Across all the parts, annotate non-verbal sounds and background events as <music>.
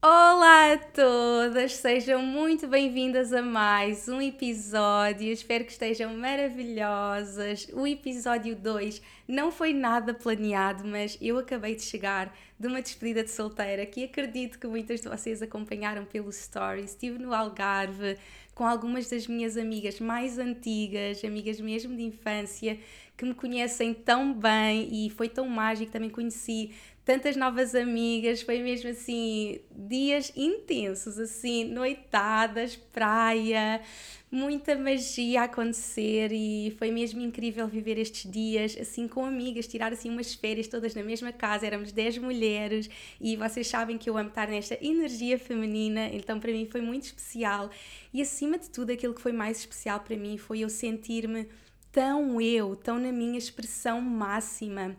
Olá a todas, sejam muito bem-vindas a mais um episódio. Espero que estejam maravilhosas. O episódio 2 não foi nada planeado, mas eu acabei de chegar de uma despedida de solteira que acredito que muitas de vocês acompanharam pelo stories. Estive no Algarve com algumas das minhas amigas mais antigas, amigas mesmo de infância, que me conhecem tão bem e foi tão mágico. Também conheci tantas novas amigas, foi mesmo assim, dias intensos, assim, noitadas, praia, muita magia a acontecer e foi mesmo incrível viver estes dias assim com amigas, tirar assim umas férias todas na mesma casa, éramos 10 mulheres e vocês sabem que eu amo estar nesta energia feminina, então para mim foi muito especial e acima de tudo aquilo que foi mais especial para mim foi eu sentir-me tão eu, tão na minha expressão máxima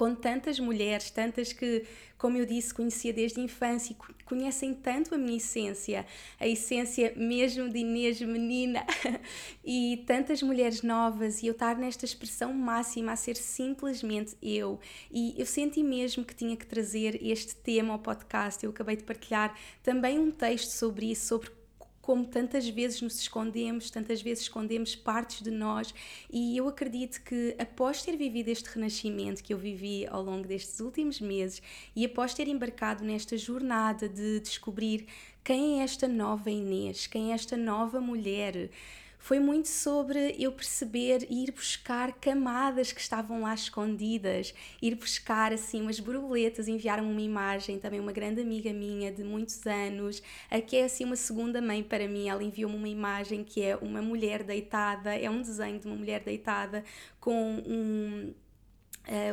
com tantas mulheres, tantas que, como eu disse, conhecia desde a infância e conhecem tanto a minha essência, a essência mesmo de Inês menina, <laughs> e tantas mulheres novas, e eu estar nesta expressão máxima a ser simplesmente eu. E eu senti mesmo que tinha que trazer este tema ao podcast. Eu acabei de partilhar também um texto sobre isso, sobre como tantas vezes nos escondemos, tantas vezes escondemos partes de nós, e eu acredito que após ter vivido este renascimento que eu vivi ao longo destes últimos meses e após ter embarcado nesta jornada de descobrir quem é esta nova Inês, quem é esta nova mulher, foi muito sobre eu perceber e ir buscar camadas que estavam lá escondidas, ir buscar assim umas borboletas, enviaram uma imagem, também uma grande amiga minha de muitos anos, que é assim uma segunda mãe para mim, ela enviou-me uma imagem que é uma mulher deitada, é um desenho de uma mulher deitada com um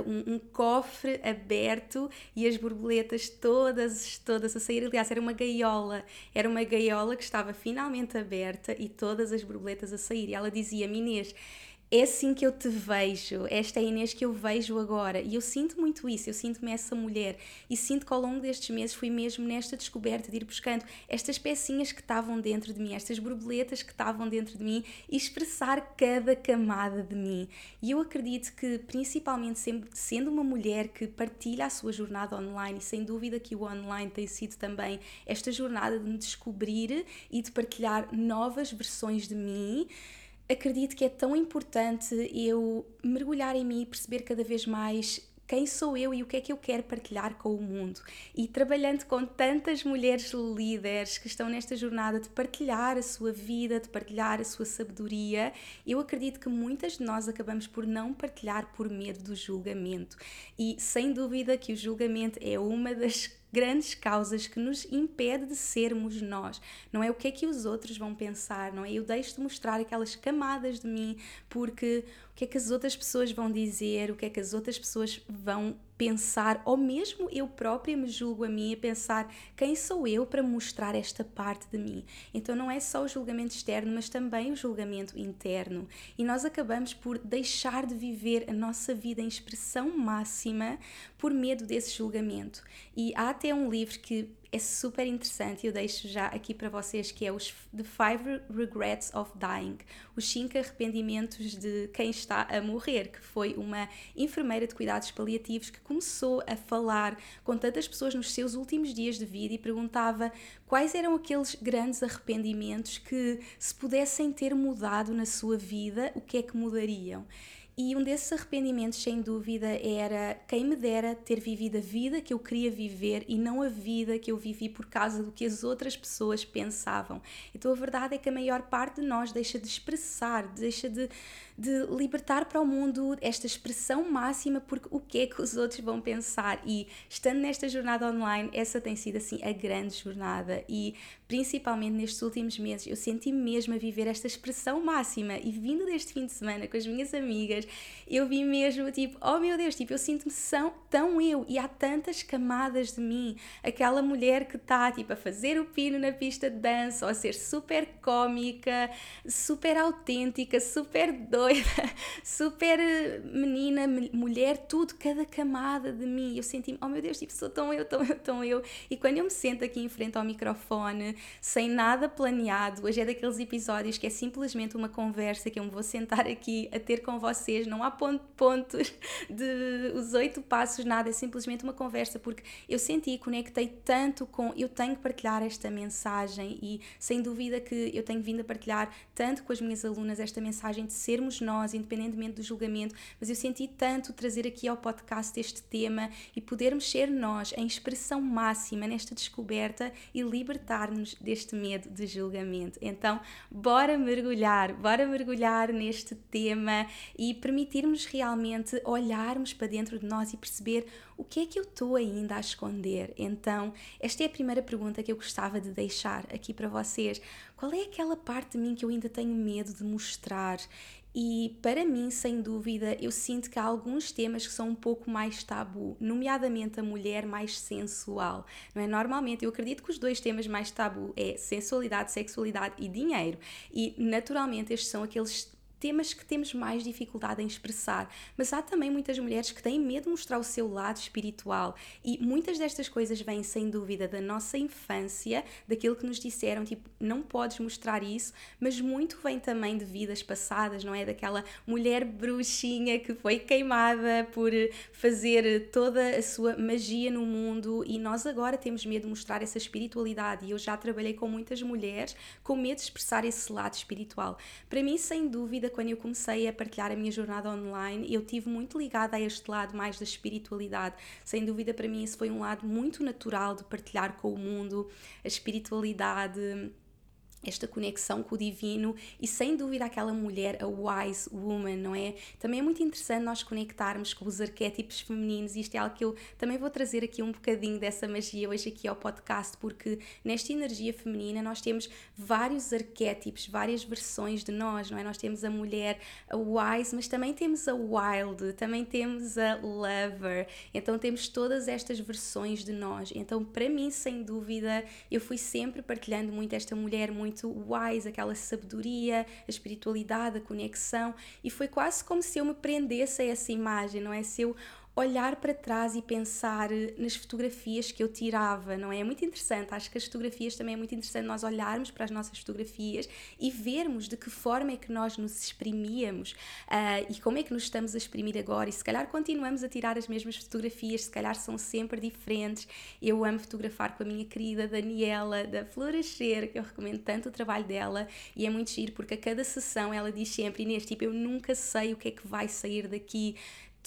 um, um, cofre aberto e as borboletas todas, todas a sair. Aliás, era uma gaiola, era uma gaiola que estava finalmente aberta e todas as borboletas a sair. E ela dizia-me, Inês, é assim que eu te vejo, esta é a Inês que eu vejo agora. E eu sinto muito isso, eu sinto-me essa mulher. E sinto que ao longo destes meses fui mesmo nesta descoberta de ir buscando estas pecinhas que estavam dentro de mim, estas borboletas que estavam dentro de mim e expressar cada camada de mim. E eu acredito que, principalmente sendo uma mulher que partilha a sua jornada online, e sem dúvida que o online tem sido também esta jornada de me descobrir e de partilhar novas versões de mim acredito que é tão importante eu mergulhar em mim e perceber cada vez mais quem sou eu e o que é que eu quero partilhar com o mundo. E trabalhando com tantas mulheres líderes que estão nesta jornada de partilhar a sua vida, de partilhar a sua sabedoria, eu acredito que muitas de nós acabamos por não partilhar por medo do julgamento. E sem dúvida que o julgamento é uma das grandes causas que nos impede de sermos nós. Não é o que é que os outros vão pensar, não é? Eu deixo de mostrar aquelas camadas de mim porque que é que as outras pessoas vão dizer, o que é que as outras pessoas vão pensar, ou mesmo eu própria me julgo a mim a pensar quem sou eu para mostrar esta parte de mim. Então não é só o julgamento externo, mas também o julgamento interno. E nós acabamos por deixar de viver a nossa vida em expressão máxima por medo desse julgamento. E há até um livro que é super interessante e eu deixo já aqui para vocês que é os The Five Regrets of Dying, os cinco arrependimentos de quem está a morrer, que foi uma enfermeira de cuidados paliativos que começou a falar com tantas pessoas nos seus últimos dias de vida e perguntava quais eram aqueles grandes arrependimentos que se pudessem ter mudado na sua vida, o que é que mudariam? E um desses arrependimentos, sem dúvida, era quem me dera ter vivido a vida que eu queria viver e não a vida que eu vivi por causa do que as outras pessoas pensavam. Então a verdade é que a maior parte de nós deixa de expressar, deixa de, de libertar para o mundo esta expressão máxima porque o que é que os outros vão pensar. E estando nesta jornada online, essa tem sido assim a grande jornada. E principalmente nestes últimos meses, eu senti mesmo a viver esta expressão máxima. E vindo deste fim de semana com as minhas amigas, eu vi mesmo, tipo, oh meu Deus, tipo, eu sinto-me tão eu e há tantas camadas de mim. Aquela mulher que está, tipo, a fazer o pino na pista de dança ou a ser super cómica, super autêntica, super doida, <laughs> super eh, menina, mulher, tudo, cada camada de mim. Eu senti-me, oh meu Deus, tipo, sou tão eu, tão eu, tão eu. E quando eu me sento aqui em frente ao microfone, sem nada planeado, hoje é daqueles episódios que é simplesmente uma conversa que eu me vou sentar aqui a ter com vocês, não há pontos de os oito passos, nada, é simplesmente uma conversa, porque eu senti e conectei tanto com. Eu tenho que partilhar esta mensagem e sem dúvida que eu tenho vindo a partilhar tanto com as minhas alunas esta mensagem de sermos nós, independentemente do julgamento, mas eu senti tanto trazer aqui ao podcast este tema e podermos ser nós em expressão máxima nesta descoberta e libertar-nos deste medo de julgamento. Então, bora mergulhar, bora mergulhar neste tema e permitirmos realmente olharmos para dentro de nós e perceber o que é que eu estou ainda a esconder. Então, esta é a primeira pergunta que eu gostava de deixar aqui para vocês. Qual é aquela parte de mim que eu ainda tenho medo de mostrar? E para mim, sem dúvida, eu sinto que há alguns temas que são um pouco mais tabu, nomeadamente a mulher mais sensual. Não é? Normalmente, eu acredito que os dois temas mais tabu é sensualidade, sexualidade e dinheiro. E naturalmente, estes são aqueles temas que temos mais dificuldade em expressar, mas há também muitas mulheres que têm medo de mostrar o seu lado espiritual e muitas destas coisas vêm sem dúvida da nossa infância, daquilo que nos disseram, tipo, não podes mostrar isso, mas muito vem também de vidas passadas, não é? Daquela mulher bruxinha que foi queimada por fazer toda a sua magia no mundo e nós agora temos medo de mostrar essa espiritualidade e eu já trabalhei com muitas mulheres com medo de expressar esse lado espiritual. Para mim, sem dúvida, vida, quando eu comecei a partilhar a minha jornada online, eu tive muito ligada a este lado mais da espiritualidade. Sem dúvida, para mim, isso foi um lado muito natural de partilhar com o mundo, a espiritualidade esta conexão com o divino e sem dúvida aquela mulher, a wise woman, não é? Também é muito interessante nós conectarmos com os arquétipos femininos e isto é algo que eu também vou trazer aqui um bocadinho dessa magia hoje aqui ao podcast porque nesta energia feminina nós temos vários arquétipos, várias versões de nós, não é? Nós temos a mulher, a wise, mas também temos a wild, também temos a lover, então temos todas estas versões de nós. Então para mim, sem dúvida, eu fui sempre partilhando muito esta mulher muito muito wise, aquela sabedoria, a espiritualidade, a conexão, e foi quase como se eu me prendesse a essa imagem, não é? Se eu olhar para trás e pensar nas fotografias que eu tirava, não é? É muito interessante, acho que as fotografias também é muito interessante nós olharmos para as nossas fotografias e vermos de que forma é que nós nos exprimíamos uh, e como é que nos estamos a exprimir agora. E se calhar continuamos a tirar as mesmas fotografias, se calhar são sempre diferentes. Eu amo fotografar com a minha querida Daniela da Florescer, que eu recomendo tanto o trabalho dela e é muito giro porque a cada sessão ela diz sempre: Inês, tipo, eu nunca sei o que é que vai sair daqui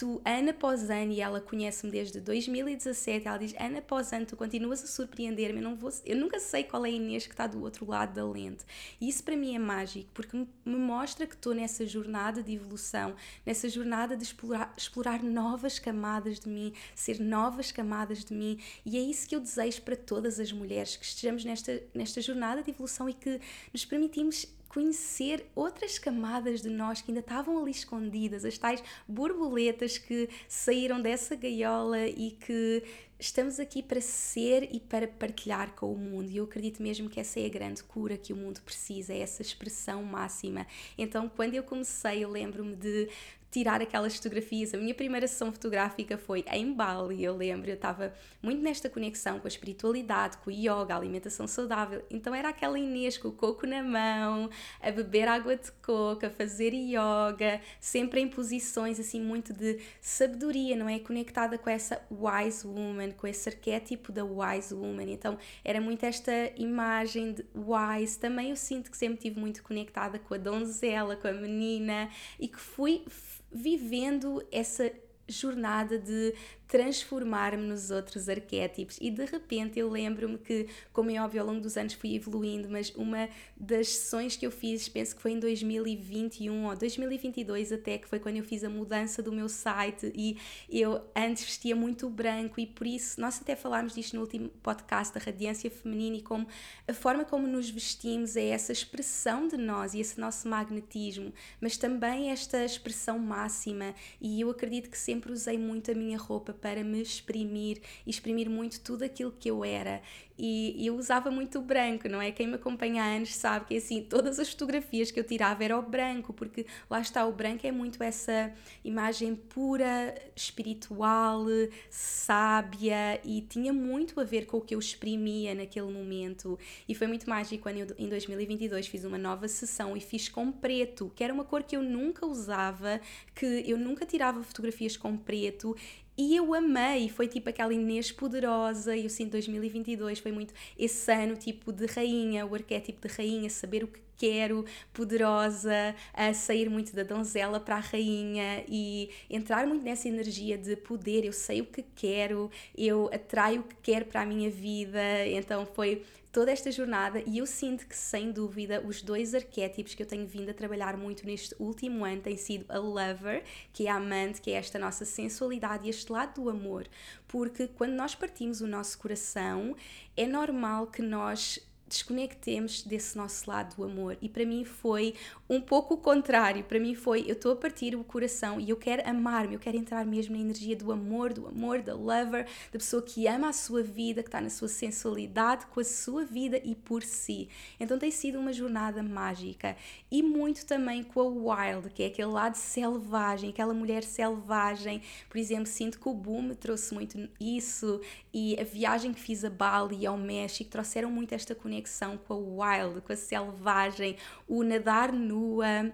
tu, ano após ano, e ela conhece-me desde 2017, ela diz: ano após ano, tu continuas a surpreender-me, eu, não vou, eu nunca sei qual é a Inês que está do outro lado da lente. E isso para mim é mágico, porque me, mostra que estou nessa jornada de evolução, nessa jornada de explorar, explorar novas camadas de mim, ser novas camadas de mim, e é isso que eu desejo para todas as mulheres, que estejamos nesta, nesta jornada de evolução e que nos permitimos conhecer outras camadas de nós que ainda estavam ali escondidas, as tais borboletas que saíram dessa gaiola e que estamos aqui para ser e para partilhar com o mundo. E eu acredito mesmo que essa é a grande cura que o mundo precisa, é essa expressão máxima. Então, quando eu comecei, eu lembro-me de tirar aquelas fotografias. A minha primeira sessão fotográfica foi em Bali, eu lembro, eu estava muito nesta conexão com a espiritualidade, com o yoga, a alimentação saudável. Então era aquela Inês com o coco na mão, a beber água de coco, a fazer yoga, sempre em posições assim muito de sabedoria, não é? Conectada com essa wise woman, com esse arquétipo da wise woman. Então era muito esta imagem de wise. Também eu sinto que sempre estive muito conectada com a donzela, com a menina e que fui vivendo essa jornada de transformar-me nos outros arquétipos. E de repente eu lembro-me que, como é óbvio, ao longo dos anos fui evoluindo, mas uma das sessões que eu fiz, penso que foi em 2021 ou 2022 até, que foi quando eu fiz a mudança do meu site e eu antes vestia muito branco e por isso, nós até falámos disto no último podcast da radiância feminina e como a forma como nos vestimos é essa expressão de nós e esse nosso magnetismo, mas também esta expressão máxima e eu acredito que sempre usei muito a minha roupa para me exprimir e exprimir muito tudo aquilo que eu era. E, eu usava muito o branco, não é? Quem me acompanha há anos sabe que assim, todas as fotografias que eu tirava era o branco, porque lá está, o branco é muito essa imagem pura, espiritual, sábia e tinha muito a ver com o que eu exprimia naquele momento. E foi muito mágico quando eu, em 2022 fiz uma nova sessão e fiz com preto, que era uma cor que eu nunca usava, que eu nunca tirava fotografias com preto e eu amei, foi tipo aquela Inês poderosa, e eu sinto 2022 foi muito esse ano tipo de rainha, o arquétipo de rainha, saber o que quero, poderosa, a sair muito da donzela para a rainha e entrar muito nessa energia de poder, eu sei o que quero, eu atraio o que quero para a minha vida, então foi toda esta jornada e eu sinto que, sem dúvida, os dois arquétipos que eu tenho vindo a trabalhar muito neste último ano têm sido a lover, que é a amante, que é esta nossa sensualidade e este lado do amor. Porque quando nós partimos o nosso coração, é normal que nós desconectemos desse nosso lado do amor. E para mim foi um pouco o contrário. Para mim foi, eu estou a partir o coração e eu quero amar-me, eu quero entrar mesmo na energia do amor, do amor, da lover, da pessoa que ama a sua vida, que está na sua sensualidade, com a sua vida e por si. Então tem sido uma jornada mágica e muito também com a wild, que é aquele lado selvagem, aquela mulher selvagem. Por exemplo, sinto que o boom trouxe muito isso e a viagem que fiz a Bali e ao México trouxeram muito esta conexão com a wild, com a selvagem, o nadar nua,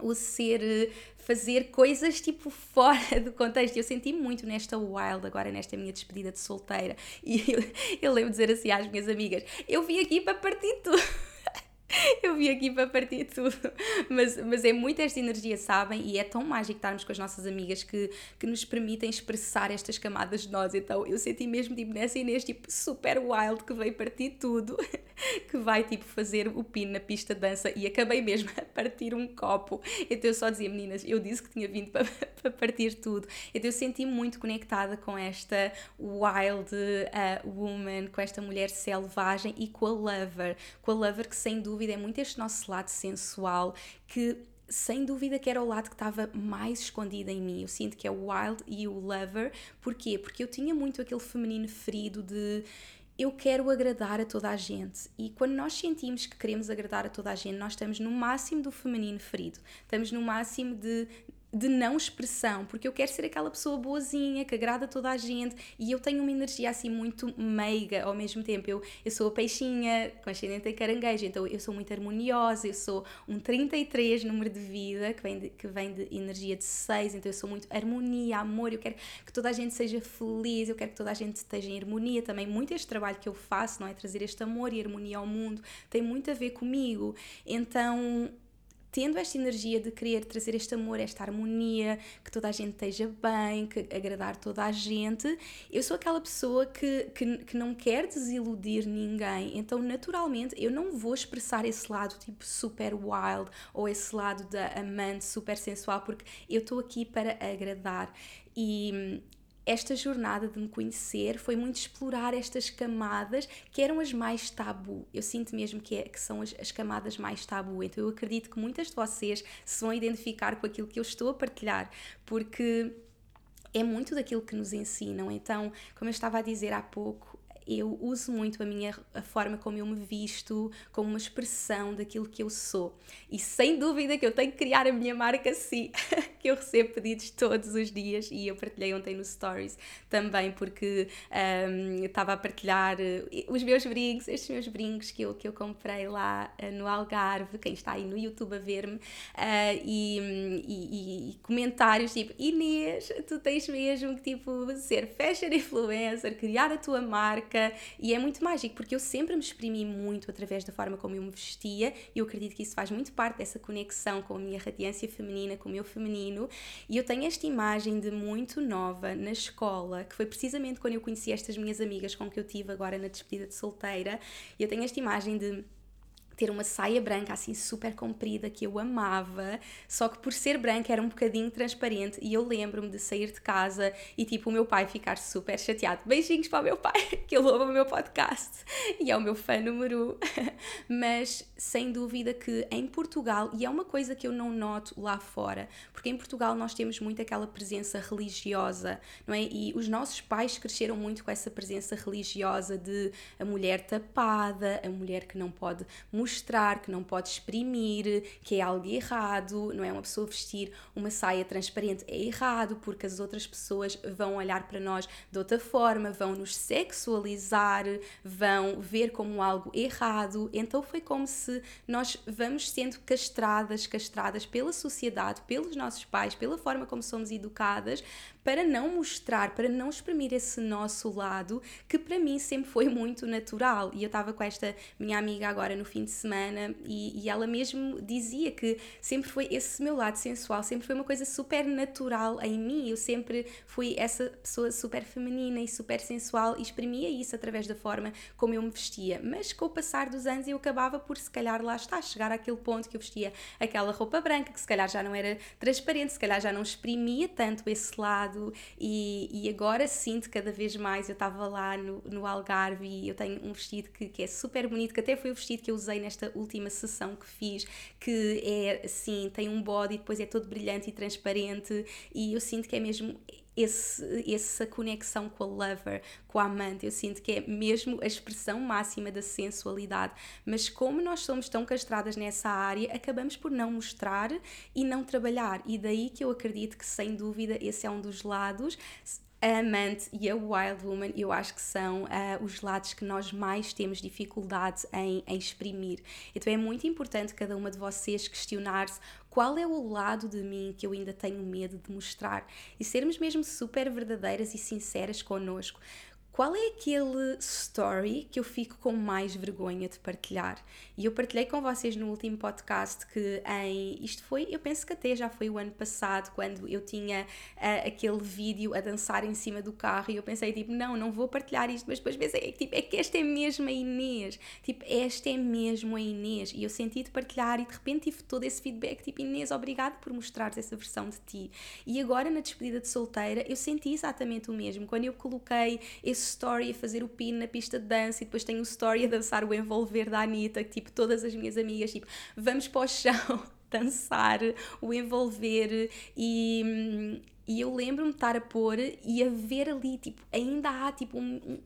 o ser fazer coisas tipo <laughs> fora do contexto. Eu senti muito nesta wild, agora nesta minha despedida de solteira. E eu, <laughs> eu lembro dizer assim às minhas amigas: eu vim aqui para partir tudo. <laughs> eu vim aqui para partir tudo. Mas, mas é muito esta energia, sabem? E é tão mágico estarmos com as nossas amigas que, que nos permitem expressar estas camadas de nós. Então eu senti mesmo tipo nessa Inês, tipo super wild, que veio partir tudo, <laughs> que vai tipo fazer o pino na pista de dança e acabei mesmo <laughs> a partir um copo. Então eu só dizia, meninas, eu disse que tinha vindo para, para partir tudo. Então eu senti muito conectada com esta wild uh, woman, com esta mulher selvagem e com a lover. Com a lover que sem dúvida dúvida é muito este nosso lado sensual que sem dúvida que era o lado que estava mais escondido em mim. Eu sinto que é o wild e o lover. Porquê? Porque eu tinha muito aquele feminino ferido de eu quero agradar a toda a gente. E quando nós sentimos que queremos agradar a toda a gente, nós estamos no máximo do feminino ferido. Estamos no máximo de de não expressão, porque eu quero ser aquela pessoa boazinha, que agrada toda a gente e eu tenho uma energia assim muito meiga ao mesmo tempo. Eu, eu sou a peixinha com ascendente em caranguejo, então eu sou muito harmoniosa, eu sou um 33 número de vida, que vem de, que vem de energia de 6, então eu sou muito harmonia, amor, eu quero que toda a gente seja feliz, eu quero que toda a gente esteja em harmonia também. Muito este trabalho que eu faço, não é? Trazer este amor e harmonia ao mundo, tem muito a ver comigo. Então tendo esta energia de querer trazer este amor, esta harmonia, que toda a gente esteja bem, que agradar toda a gente, eu sou aquela pessoa que, que, que não quer desiludir ninguém, então naturalmente eu não vou expressar esse lado tipo super wild ou esse lado da amante super sensual, porque eu estou aqui para agradar. E esta jornada de me conhecer foi muito explorar estas camadas que eram as mais tabu. Eu sinto mesmo que, é, que são as, as, camadas mais tabu. Então eu acredito que muitas de vocês se vão identificar com aquilo que eu estou a partilhar, porque é muito daquilo que nos ensinam. Então, como eu estava a dizer há pouco, eu uso muito a minha a forma como eu me visto como uma expressão daquilo que eu sou. E sem dúvida que eu tenho que criar a minha marca sim, <laughs> que eu recebo pedidos todos os dias e eu partilhei ontem no Stories também porque um, estava a partilhar eh, os meus brincos, estes meus brincos que eu, que eu comprei lá uh, no Algarve, quem está aí no YouTube a ver-me, uh, e, e, e, comentários tipo Inês, tu tens mesmo que tipo ser fashion influencer, criar a tua marca branca e é muito mágico porque eu sempre me exprimi muito através da forma como eu me vestia e eu acredito que isso faz muito parte dessa conexão com a minha radiância feminina, com o meu feminino e eu tenho esta imagem de muito nova na escola, que foi precisamente quando eu conheci estas minhas amigas com que eu tive agora na despedida de solteira, e eu tenho esta imagem de ter uma saia branca assim super comprida que eu amava, só que por ser branca era um bocadinho transparente e eu lembro-me de sair de casa e tipo o meu pai ficar super chateado. Beijinhos para o meu pai, <laughs> que ele ouve o meu podcast e é o meu fã número <laughs> Mas sem dúvida que em Portugal, e é uma coisa que eu não noto lá fora, porque em Portugal nós temos muito aquela presença religiosa, não é? E os nossos pais cresceram muito com essa presença religiosa de a mulher tapada, a mulher que não pode mostrar que não pode exprimir, que é algo errado, não é? Uma pessoa vestir uma saia transparente é errado porque as outras pessoas vão olhar para nós de outra forma, vão nos sexualizar, vão ver como algo errado. Então foi como se nós vamos sendo castradas, castradas pela sociedade, pelos nossos pais, pela forma como somos educadas, para não mostrar, para não exprimir esse nosso lado que para mim sempre foi muito natural. E eu estava com esta minha amiga agora no fim de semana e, e ela mesmo dizia que sempre foi esse meu lado sensual, sempre foi uma coisa super natural em mim. Eu sempre fui essa pessoa super feminina e super sensual e exprimia isso através da forma como eu me vestia. Mas com o passar dos anos eu acabava por se calhar lá está, chegar àquele ponto que eu vestia aquela roupa branca que se calhar já não era transparente, se calhar já não exprimia tanto esse lado lado e, e agora sinto cada vez mais. Eu estava lá no, no Algarve e eu tenho um vestido que, que é super bonito, que até foi o vestido que eu usei nesta última sessão que fiz, que é assim, tem um body, depois é todo brilhante e transparente e eu sinto que é mesmo esse, essa conexão com a lover, com a amante. Eu sinto que é mesmo a expressão máxima da sensualidade. Mas como nós somos tão castradas nessa área, acabamos por não mostrar e não trabalhar. E daí que eu acredito que, sem dúvida, esse é um dos lados a amante e a wild woman, eu acho que são uh, os lados que nós mais temos dificuldade em, em exprimir. Então é muito importante cada uma de vocês questionar-se qual é o lado de mim que eu ainda tenho medo de mostrar e sermos mesmo super verdadeiras e sinceras connosco. Qual é aquele story que eu fico com mais vergonha de partilhar? E eu partilhei com vocês no último podcast que em isto foi, eu penso que até já foi o ano passado, quando eu tinha uh, aquele vídeo a dançar em cima do carro e eu pensei tipo, não, não vou partilhar isto, mas depois pensei, tipo, é que esta é mesmo a Inês, tipo, esta é mesmo a Inês. E eu senti de partilhar e de repente tive todo esse feedback, tipo, Inês, obrigado por mostrares essa versão de ti. E agora na despedida de solteira eu senti exatamente o mesmo, quando eu coloquei esse story a fazer o pin na pista de dança e depois tenho o story a dançar o envolver da Anitta, que tipo todas as minhas amigas, tipo, vamos para o chão <laughs> dançar, o envolver e, hum, e eu lembro-me de estar a pôr e a ver ali, tipo, ainda há tipo um, um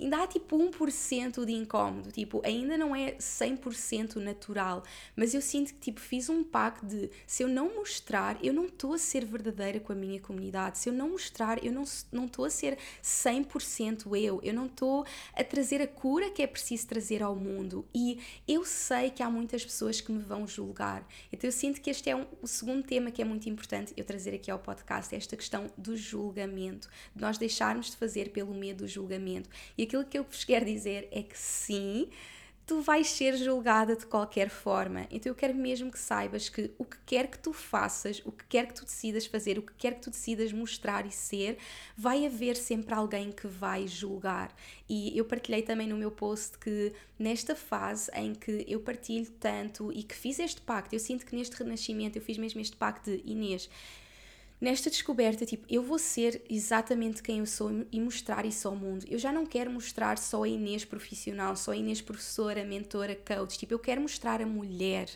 ainda há tipo 1% de incómodo, tipo, ainda não é 100% natural, mas eu sinto que tipo fiz um pacto de se eu não mostrar, eu não estou a ser verdadeira com a minha comunidade. Se eu não mostrar, eu não não estou a ser 100% eu. Eu não estou a trazer a cura que é preciso trazer ao mundo. E eu sei que há muitas pessoas que me vão julgar. Então eu sinto que este é um, o segundo tema que é muito importante eu trazer aqui ao podcast esta questão do julgamento, de nós deixarmos de fazer pelo medo do julgamento. E aquilo que eu vos quero dizer é que sim, tu vais ser julgada de qualquer forma. Então eu quero mesmo que saibas que o que quer que tu faças, o que quer que tu decidas fazer, o que quer que tu decidas mostrar e ser, vai haver sempre alguém que vai julgar. E eu partilhei também no meu post que nesta fase em que eu partilho tanto e que fiz este pacto, eu sinto que neste renascimento eu fiz mesmo este pacto de Inês nesta descoberta, tipo, eu vou ser exatamente quem eu sou e mostrar isso ao mundo. Eu já não quero mostrar só a Inês profissional, só a Inês professora, mentora, coach. Tipo, eu quero mostrar a mulher.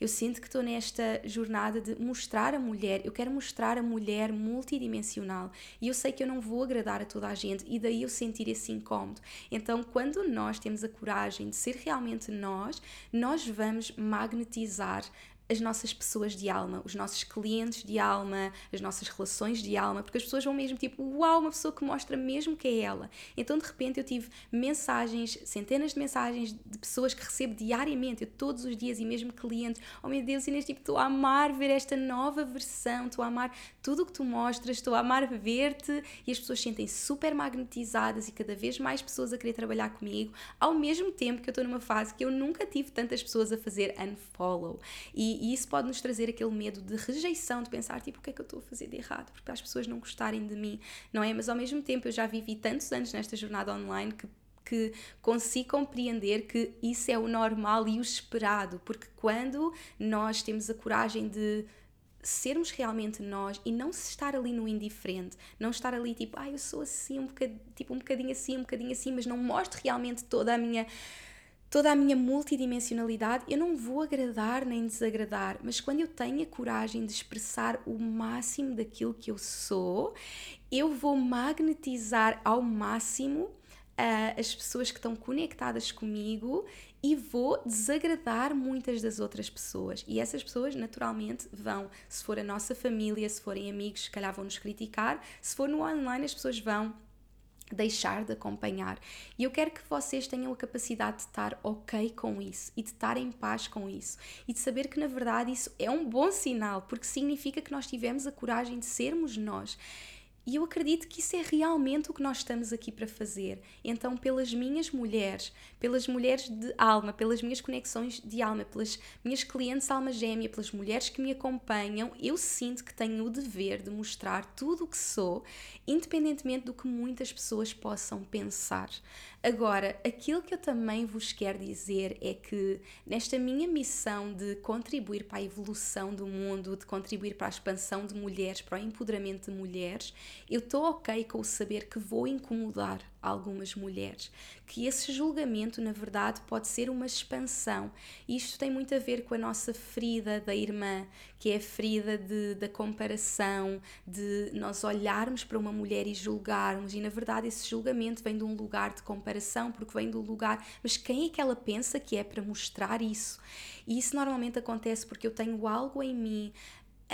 Eu sinto que estou nesta jornada de mostrar a mulher. Eu quero mostrar a mulher multidimensional. E eu sei que eu não vou agradar a toda a gente e daí eu sentir esse incómodo. Então, quando nós temos a coragem de ser realmente nós, nós vamos magnetizar as nossas pessoas de alma, os nossos clientes de alma, as nossas relações de alma, porque as pessoas vão mesmo tipo, uau, uma pessoa que mostra mesmo que é ela. Então de repente eu tive mensagens, centenas de mensagens de pessoas que recebo diariamente, eu todos os dias e mesmo clientes, oh meu Deus, Inês, tipo, estou a amar ver esta nova versão, estou a amar tudo o que tu mostras, estou a amar ver-te e as pessoas sentem-se super magnetizadas e cada vez mais pessoas a querer trabalhar comigo, ao mesmo tempo que eu estou numa fase que eu nunca tive tantas pessoas a fazer unfollow. E, e, isso pode nos trazer aquele medo de rejeição, de pensar, tipo, o que é que eu estou a fazer de errado? Porque as pessoas não gostarem de mim, não é? Mas ao mesmo tempo eu já vivi tantos anos nesta jornada online que que consigo compreender que isso é o normal e o esperado, porque quando nós temos a coragem de sermos realmente nós e não estar ali no indiferente, não estar ali tipo, ah, eu sou assim, um bocadinho, tipo, um bocadinho assim, um bocadinho assim, mas não mostro realmente toda a minha toda a minha multidimensionalidade, eu não vou agradar nem desagradar, mas quando eu tenho a coragem de expressar o máximo daquilo que eu sou, eu vou magnetizar ao máximo uh, as pessoas que estão conectadas comigo e vou desagradar muitas das outras pessoas. E essas pessoas, naturalmente, vão, se for a nossa família, se forem amigos, se calhar vão nos criticar, se for no online, as pessoas vão deixar de acompanhar. E eu quero que vocês tenham a capacidade de estar ok com isso e de estar em paz com isso e de saber que na verdade isso é um bom sinal, porque significa que nós tivemos a coragem de sermos nós. E eu acredito que isso é realmente o que nós estamos aqui para fazer. Então, pelas minhas mulheres, pelas mulheres de alma, pelas minhas conexões de alma, pelas minhas clientes alma gêmea, pelas mulheres que me acompanham, eu sinto que tenho o dever de mostrar tudo o que sou, independentemente do que muitas pessoas possam pensar. Agora, aquilo que eu também vos quero dizer é que nesta minha missão de contribuir para a evolução do mundo, de contribuir para a expansão de mulheres, para o empoderamento de mulheres, eu estou ok com o saber que vou incomodar algumas mulheres, que esse julgamento, na verdade, pode ser uma expansão. E isto tem muito a ver com a nossa ferida da irmã, que é a ferida de, da comparação, de nós olharmos para uma mulher e julgarmos, e na verdade esse julgamento vem de um lugar de comparação, porque vem do lugar, mas quem é que ela pensa que é para mostrar isso? E isso normalmente acontece porque eu tenho algo em mim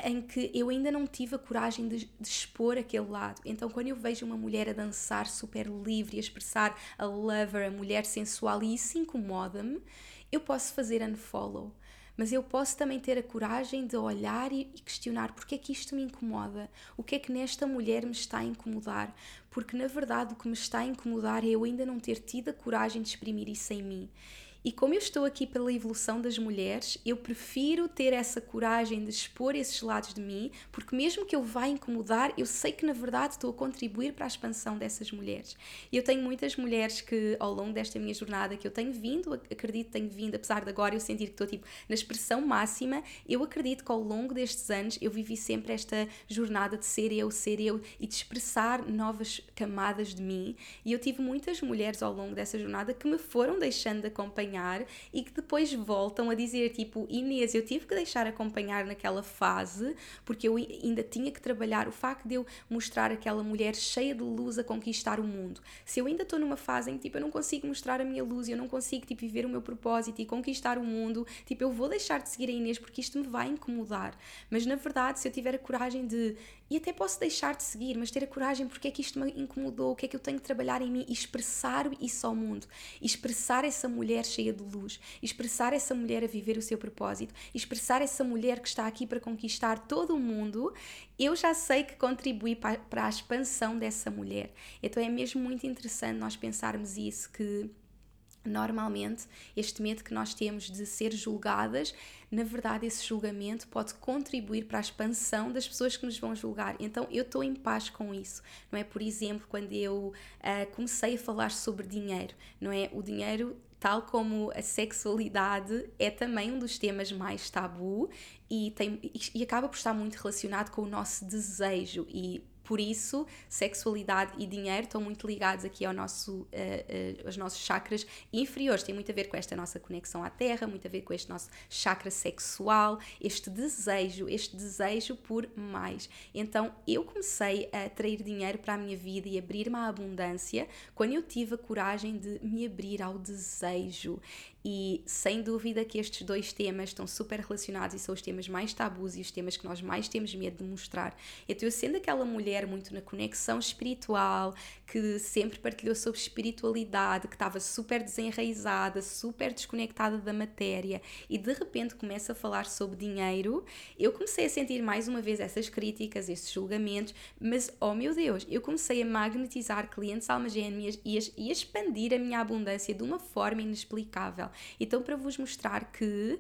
em que eu ainda não tive a coragem de, de, expor aquele lado. Então, quando eu vejo uma mulher a dançar super livre, a expressar a lover, a mulher sensual, e isso incomoda-me, eu posso fazer unfollow. Mas eu posso também ter a coragem de olhar e, e questionar porque é que isto me incomoda, o que é que nesta mulher me está a incomodar, porque na verdade o que me está a incomodar é eu ainda não ter tido a coragem de exprimir isso em mim. E como eu estou aqui pela evolução das mulheres, eu prefiro ter essa coragem de expor esses lados de mim, porque mesmo que eu vá incomodar, eu sei que na verdade estou a contribuir para a expansão dessas mulheres. E eu tenho muitas mulheres que ao longo desta minha jornada que eu tenho vindo, acredito que tenho vindo, apesar de agora eu sentir que estou tipo na expressão máxima, eu acredito que ao longo destes anos eu vivi sempre esta jornada de ser eu, ser eu e de expressar novas camadas de mim. E eu tive muitas mulheres ao longo dessa jornada que me foram deixando de acompanhar acompanhar e que depois voltam a dizer tipo Inês, eu tive que deixar acompanhar naquela fase porque eu ainda tinha que trabalhar o facto de eu mostrar aquela mulher cheia de luz a conquistar o mundo. Se eu ainda estou numa fase em que tipo eu não consigo mostrar a minha luz, eu não consigo tipo viver o meu propósito e conquistar o mundo, tipo eu vou deixar de seguir a Inês porque isto me vai incomodar. Mas na verdade, se eu tiver a coragem de e até posso deixar de seguir, mas ter a coragem porque é que isto me incomodou, o que é que eu tenho que trabalhar em mim e expressar isso ao mundo, expressar essa mulher cheia de luz, expressar essa mulher a viver o seu propósito, expressar essa mulher que está aqui para conquistar todo o mundo, eu já sei que contribui para, para a expansão dessa mulher. Então é mesmo muito interessante nós pensarmos isso que Normalmente, este medo que nós temos de ser julgadas, na verdade, esse julgamento pode contribuir para a expansão das pessoas que nos vão julgar. Então, eu estou em paz com isso, não é? Por exemplo, quando eu uh, comecei a falar sobre dinheiro, não é? O dinheiro tal como a sexualidade é também um dos temas mais tabu e, tem, e acaba por estar muito relacionado com o nosso desejo e por isso, sexualidade e dinheiro estão muito ligados aqui ao nosso, uh, uh, aos nossos chakras inferiores. Tem muito a ver com esta nossa conexão à Terra, muito a ver com este nosso chakra sexual, este desejo, este desejo por mais. Então, eu comecei a atrair dinheiro para a minha vida e abrir-me à abundância quando eu tive a coragem de me abrir ao desejo E sem dúvida que estes dois temas estão super relacionados e são os temas mais tabus e os temas que nós mais temos medo de mostrar. Então, eu sendo aquela mulher muito na conexão espiritual, que sempre partilhou sobre espiritualidade, que estava super desenraizada, super desconectada da matéria e de repente começa a falar sobre dinheiro, eu comecei a sentir mais uma vez essas críticas, esses julgamentos, mas oh meu Deus, eu comecei a magnetizar clientes almas gêmeas e a, expandir a minha abundância de uma forma inexplicável. Então, para vos mostrar que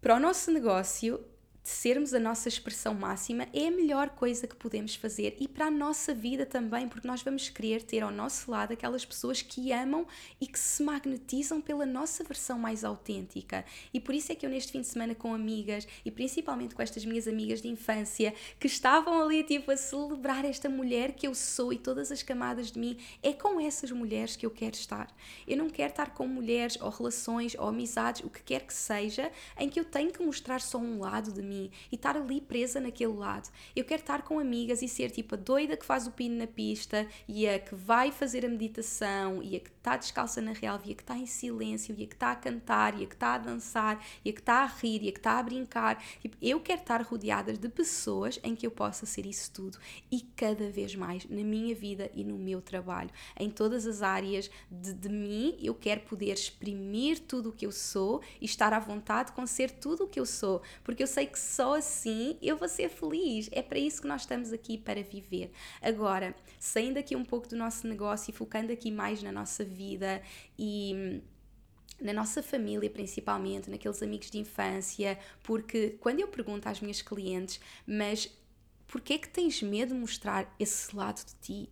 para o nosso negócio sermos a nossa expressão máxima é a melhor coisa que podemos fazer e para a nossa vida também, porque nós vamos querer ter ao nosso lado aquelas pessoas que amam e que se magnetizam pela nossa versão mais autêntica. E por isso é que eu neste fim de semana com amigas e principalmente com estas minhas amigas de infância que estavam ali tipo a celebrar esta mulher que eu sou e todas as camadas de mim, é com essas mulheres que eu quero estar. Eu não quero estar com mulheres ou relações ou amizades, o que quer que seja, em que eu tenho que mostrar só um lado de mim mim e estar ali presa naquele lado. Eu quero estar com amigas e ser tipo a doida que faz o pino na pista e a que vai fazer a meditação e a que está descalça na relva e a que está em silêncio e a que está a cantar e a que está a dançar e a que está a rir e a que está a brincar. Tipo, eu quero estar rodeada de pessoas em que eu possa ser isso tudo e cada vez mais na minha vida e no meu trabalho, em todas as áreas de, de mim, eu quero poder exprimir tudo o que eu sou e estar à vontade com ser tudo o que eu sou, porque eu sei que só assim eu vou ser feliz. É para isso que nós estamos aqui para viver. Agora, saindo aqui um pouco do nosso negócio e focando aqui mais na nossa vida e hum, na nossa família principalmente, naqueles amigos de infância, porque quando eu pergunto às minhas clientes, mas porquê é que tens medo de mostrar esse lado de ti?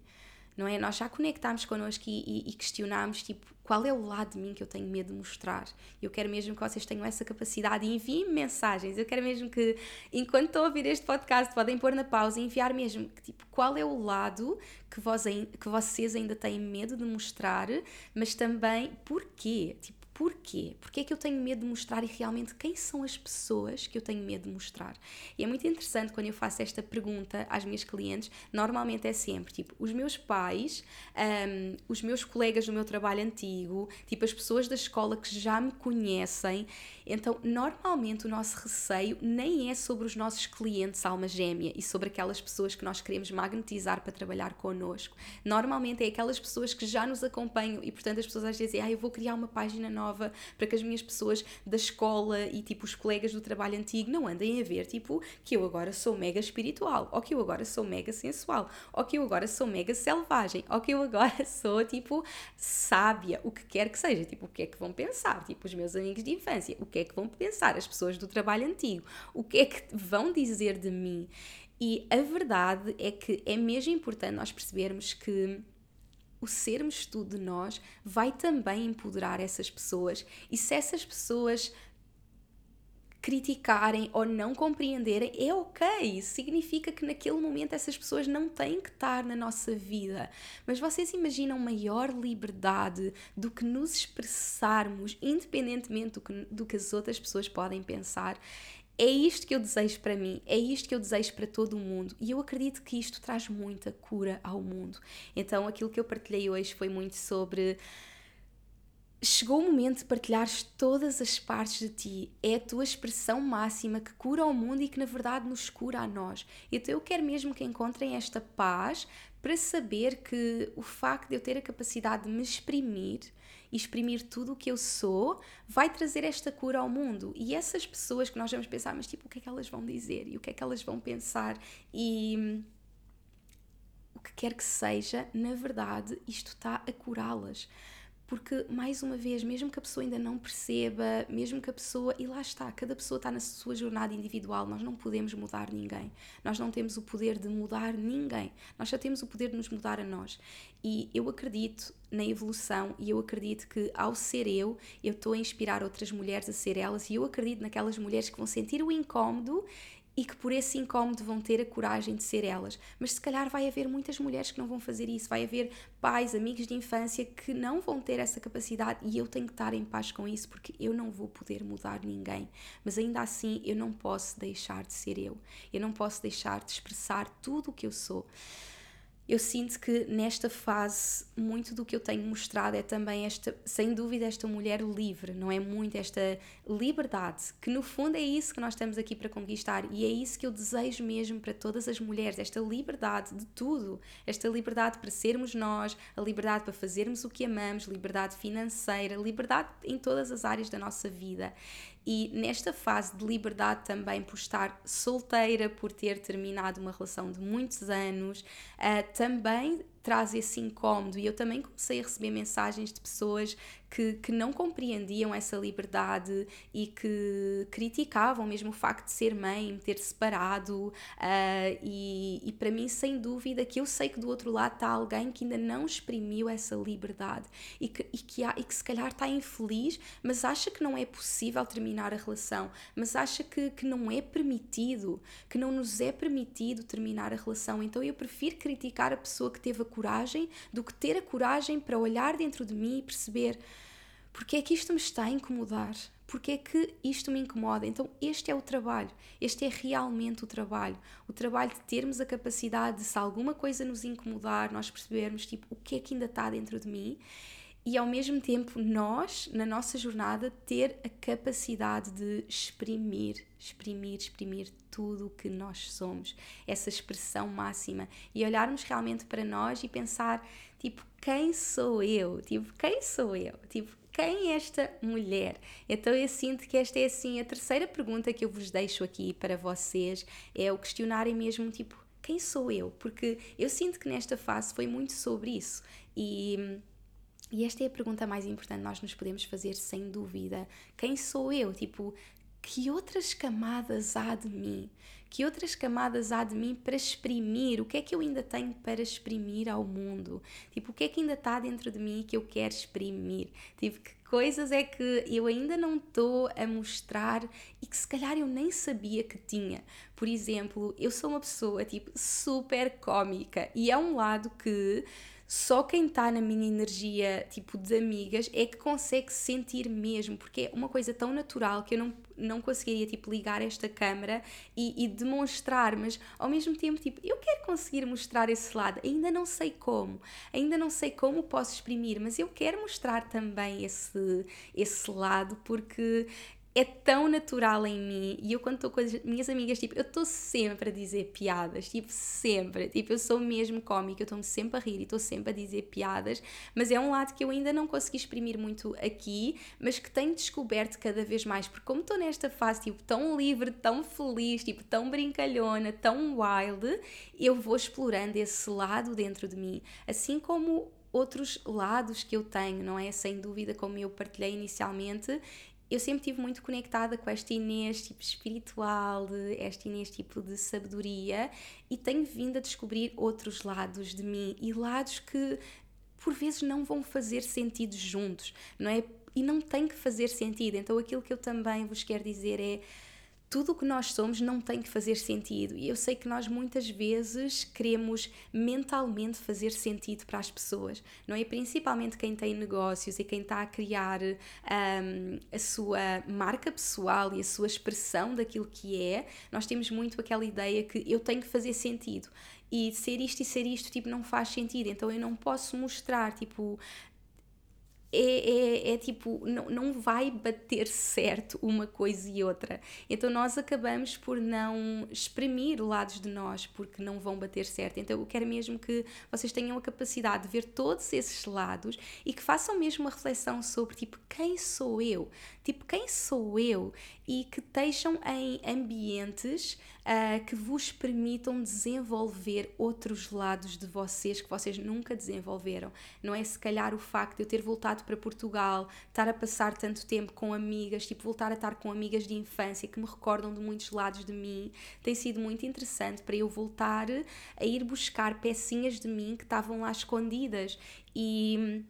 Não é? Nós já conectámos connosco e, e, e questionámos, tipo, qual é o lado de mim que eu tenho medo de mostrar? Eu quero mesmo que vocês tenham essa capacidade e enviem mensagens. Eu quero mesmo que, enquanto estão a ouvir este podcast, podem pôr na pausa e enviar mesmo que, tipo, qual é o lado que, vos, que vocês ainda têm medo de mostrar, mas também porquê? Tipo, Porquê? Porquê é que eu tenho medo de mostrar e realmente quem são as pessoas que eu tenho medo de mostrar? E é muito interessante quando eu faço esta pergunta às minhas clientes, normalmente é sempre tipo os meus pais, um, os meus colegas do meu trabalho antigo, tipo as pessoas da escola que já me conhecem. Então, normalmente o nosso receio nem é sobre os nossos clientes alma gêmea e sobre aquelas pessoas que nós queremos magnetizar para trabalhar connosco. Normalmente é aquelas pessoas que já nos acompanham e, portanto, as pessoas às vezes dizem, ah, eu vou criar uma página nova nova, para que as minhas pessoas da escola e tipo os colegas do trabalho antigo não andem a ver tipo que eu agora sou mega espiritual, ou que eu agora sou mega sensual, ou que eu agora sou mega selvagem, ou que eu agora <laughs> sou tipo sábia, o que quer que seja, tipo o que é que vão pensar, tipo os meus amigos de infância, o que é que vão pensar? As pessoas do trabalho antigo, o que é que vão dizer de mim. E a verdade é que é mesmo importante nós percebermos que o sermos tudo de nós vai também empoderar essas pessoas. E se essas pessoas criticarem ou não compreenderem, é ok. Significa que naquele momento essas pessoas não têm que estar na nossa vida. Mas vocês imaginam maior liberdade do que nos expressarmos, independentemente do que, do que as outras pessoas podem pensar? É isto que eu desejo para mim, é isto que eu desejo para todo o mundo e eu acredito que isto traz muita cura ao mundo. Então, aquilo que eu partilhei hoje foi muito sobre. Chegou o momento de partilhares todas as partes de ti. É a tua expressão máxima que cura o mundo e que na verdade nos cura a nós. Então eu quero mesmo que encontrem esta paz para saber que o facto de eu ter a capacidade de me exprimir e exprimir tudo o que eu sou, vai trazer esta cura ao mundo. E essas pessoas que nós vamos pensar, mas tipo, o que é que elas vão dizer? E o que é que elas vão pensar? E hum, o que quer que seja, na verdade, isto está a curá-las porque mais uma vez, mesmo que a pessoa ainda não perceba, mesmo que a pessoa, e lá está, cada pessoa está na sua jornada individual, nós não podemos mudar ninguém, nós não temos o poder de mudar ninguém, nós só temos o poder de nos mudar a nós. E eu acredito na evolução e eu acredito que ao ser eu, eu estou a inspirar outras mulheres a ser elas e eu acredito naquelas mulheres que vão sentir o incómodo e que por esse incómodo vão ter a coragem de ser elas. Mas se calhar vai haver muitas mulheres que não vão fazer isso, vai haver pais, amigos de infância que não vão ter essa capacidade e eu tenho que estar em paz com isso porque eu não vou poder mudar ninguém. Mas ainda assim eu não posso deixar de ser eu, eu não posso deixar de expressar tudo o que eu sou. eu sinto que nesta fase muito do que eu tenho mostrado é também esta, sem dúvida, esta mulher livre, não é muito esta liberdade, que no fundo é isso que nós estamos aqui para conquistar e é isso que eu desejo mesmo para todas as mulheres, esta liberdade de tudo, esta liberdade para sermos nós, a liberdade para fazermos o que amamos, liberdade financeira, liberdade em todas as áreas da nossa vida. E nesta fase de liberdade também por estar solteira, por ter terminado uma relação de muitos anos, uh, também traz esse incómodo. E eu também comecei a receber mensagens de pessoas que, que não compreendiam essa liberdade e que criticavam mesmo o facto de ser mãe, ter separado. Uh, e, e para mim sem dúvida que eu sei que do outro lado está alguém que ainda não exprimiu essa liberdade e que, e que, há, e que se calhar está infeliz mas acha que não é possível terminar a relação mas acha que, que não é permitido que não nos é permitido terminar a relação. Então eu prefiro criticar a pessoa que teve a coragem do que ter a coragem para olhar dentro de mim e perceber porque é que isto me está a incomodar, porque é que isto me incomoda. Então, este é o trabalho, este é realmente o trabalho. O trabalho de termos a capacidade de, se alguma coisa nos incomodar, nós percebermos tipo, o que é que ainda está dentro de mim e ao mesmo tempo nós, na nossa jornada, ter a capacidade de exprimir, exprimir, exprimir tudo o que nós somos, essa expressão máxima e olharmos realmente para nós e pensar, tipo, quem sou eu? Tipo, quem sou eu? Tipo, quem é esta mulher? Então eu sinto que esta é assim a terceira pergunta que eu vos deixo aqui para vocês, é o questionarem mesmo, tipo, quem sou eu? Porque eu sinto que nesta fase foi muito sobre isso e e esta é a pergunta mais importante nós nos podemos fazer, sem dúvida. Quem sou eu? Tipo, que outras camadas há de mim? Que outras camadas há de mim para exprimir? O que é que eu ainda tenho para exprimir ao mundo? Tipo, o que é que ainda está dentro de mim que eu quero exprimir? Tipo, que coisas é que eu ainda não estou a mostrar e que se calhar eu nem sabia que tinha. Por exemplo, eu sou uma pessoa tipo super cómica e é um lado que só quem está na minha energia, tipo, de amigas, é que consegue sentir mesmo, porque é uma coisa tão natural que eu não, não conseguiria, tipo, ligar esta câmera e, e demonstrar, mas ao mesmo tempo, tipo, eu quero conseguir mostrar esse lado, ainda não sei como, ainda não sei como posso exprimir, mas eu quero mostrar também esse, esse lado, porque é tão natural em mim e eu quando estou com as minhas amigas, tipo, eu estou sempre a dizer piadas, tipo, sempre, tipo, eu sou mesmo cómica, eu estou-me sempre a rir e estou sempre a dizer piadas, mas é um lado que eu ainda não consegui exprimir muito aqui, mas que tenho descoberto cada vez mais, porque como estou nesta fase, tipo, tão livre, tão feliz, tipo, tão brincalhona, tão wild, eu vou explorando esse lado dentro de mim, assim como outros lados que eu tenho, não é? Sem dúvida, como eu partilhei inicialmente, eu sempre estive muito conectada com esta Inês tipo espiritual, esta Inês tipo de sabedoria e tenho vindo a descobrir outros lados de mim e lados que por vezes não vão fazer sentido juntos, não é? E não tem que fazer sentido. Então aquilo que eu também vos quero dizer é tudo o que nós somos não tem que fazer sentido. E eu sei que nós muitas vezes queremos mentalmente fazer sentido para as pessoas, não é? Principalmente quem tem negócios e quem está a criar um, a sua marca pessoal e a sua expressão daquilo que é. Nós temos muito aquela ideia que eu tenho que fazer sentido e ser isto e ser isto tipo não faz sentido então eu não posso mostrar tipo é, é, é, tipo, não, não vai bater certo uma coisa e outra. Então nós acabamos por não exprimir lados de nós porque não vão bater certo. Então eu quero mesmo que vocês tenham a capacidade de ver todos esses lados e que façam mesmo uma reflexão sobre tipo quem sou eu, tipo quem sou eu e que estejam em ambientes uh, que vos permitam desenvolver outros lados de vocês que vocês nunca desenvolveram. Não é se calhar o facto de eu ter voltado para Portugal, estar a passar tanto tempo com amigas, tipo voltar a estar com amigas de infância que me recordam de muitos lados de mim, tem sido muito interessante para eu voltar a ir buscar pecinhas de mim que estavam lá escondidas e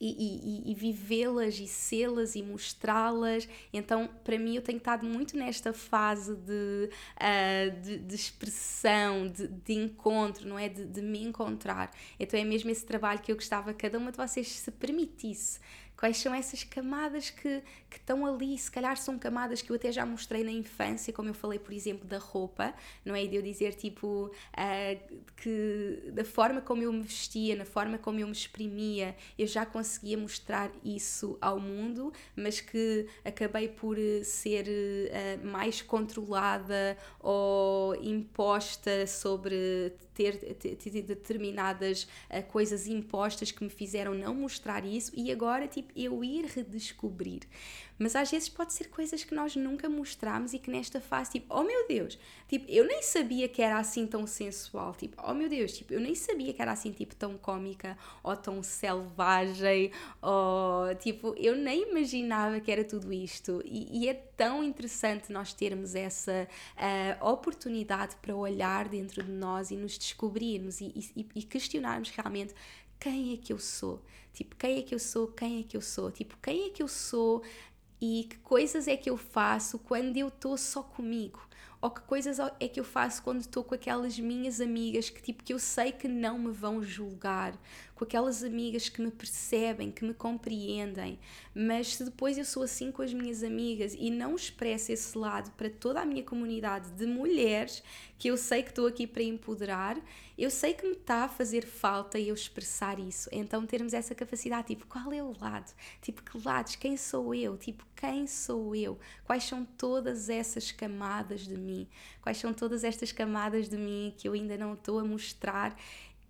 e, e, e vivê-las e sê-las e mostrá-las. Então, para mim, eu tenho estado muito nesta fase de, uh, de, de, expressão, de, de encontro, não é? De, de me encontrar. Então, é mesmo esse trabalho que eu gostava que cada uma de vocês se permitisse Quais são essas camadas que, que estão ali? Se calhar são camadas que eu até já mostrei na infância, como eu falei, por exemplo, da roupa, não é? De eu dizer, tipo, uh, que da forma como eu me vestia, na forma como eu me exprimia, eu já conseguia mostrar isso ao mundo, mas que acabei por eh, ser uh, mais controlada ou imposta sobre ter, ter, ter determinadas uh, coisas impostas que me fizeram não mostrar isso e agora, tipo, eu ir redescobrir. Mas às vezes pode ser coisas que nós nunca mostramos e que nesta fase, tipo, oh meu Deus, tipo, eu nem sabia que era assim tão sensual, tipo, oh meu Deus, tipo, eu nem sabia que era assim, tipo, tão cômica ou tão selvagem, ou tipo, eu nem imaginava que era tudo isto. E, e é tão interessante nós termos essa uh, oportunidade para olhar dentro de nós e nos descobrirmos e, e, e questionarmos realmente quem é que eu sou? Tipo, quem é que eu sou? Quem é que eu sou? Tipo, quem é que eu sou e que coisas é que eu faço quando eu estou só comigo? Ou que coisas é que eu faço quando estou com aquelas minhas amigas que tipo que eu sei que não me vão julgar, com aquelas amigas que me percebem, que me compreendem, mas se depois eu sou assim com as minhas amigas e não expresso esse lado para toda a minha comunidade de mulheres que eu sei que estou aqui para empoderar, eu sei que me está a fazer falta eu expressar isso. Então termos essa capacidade, tipo, qual é o lado? Tipo, que lados? Quem sou eu? Tipo, quem sou eu? Quais são todas essas camadas de mim? Quais são todas estas camadas de mim que eu ainda não estou a mostrar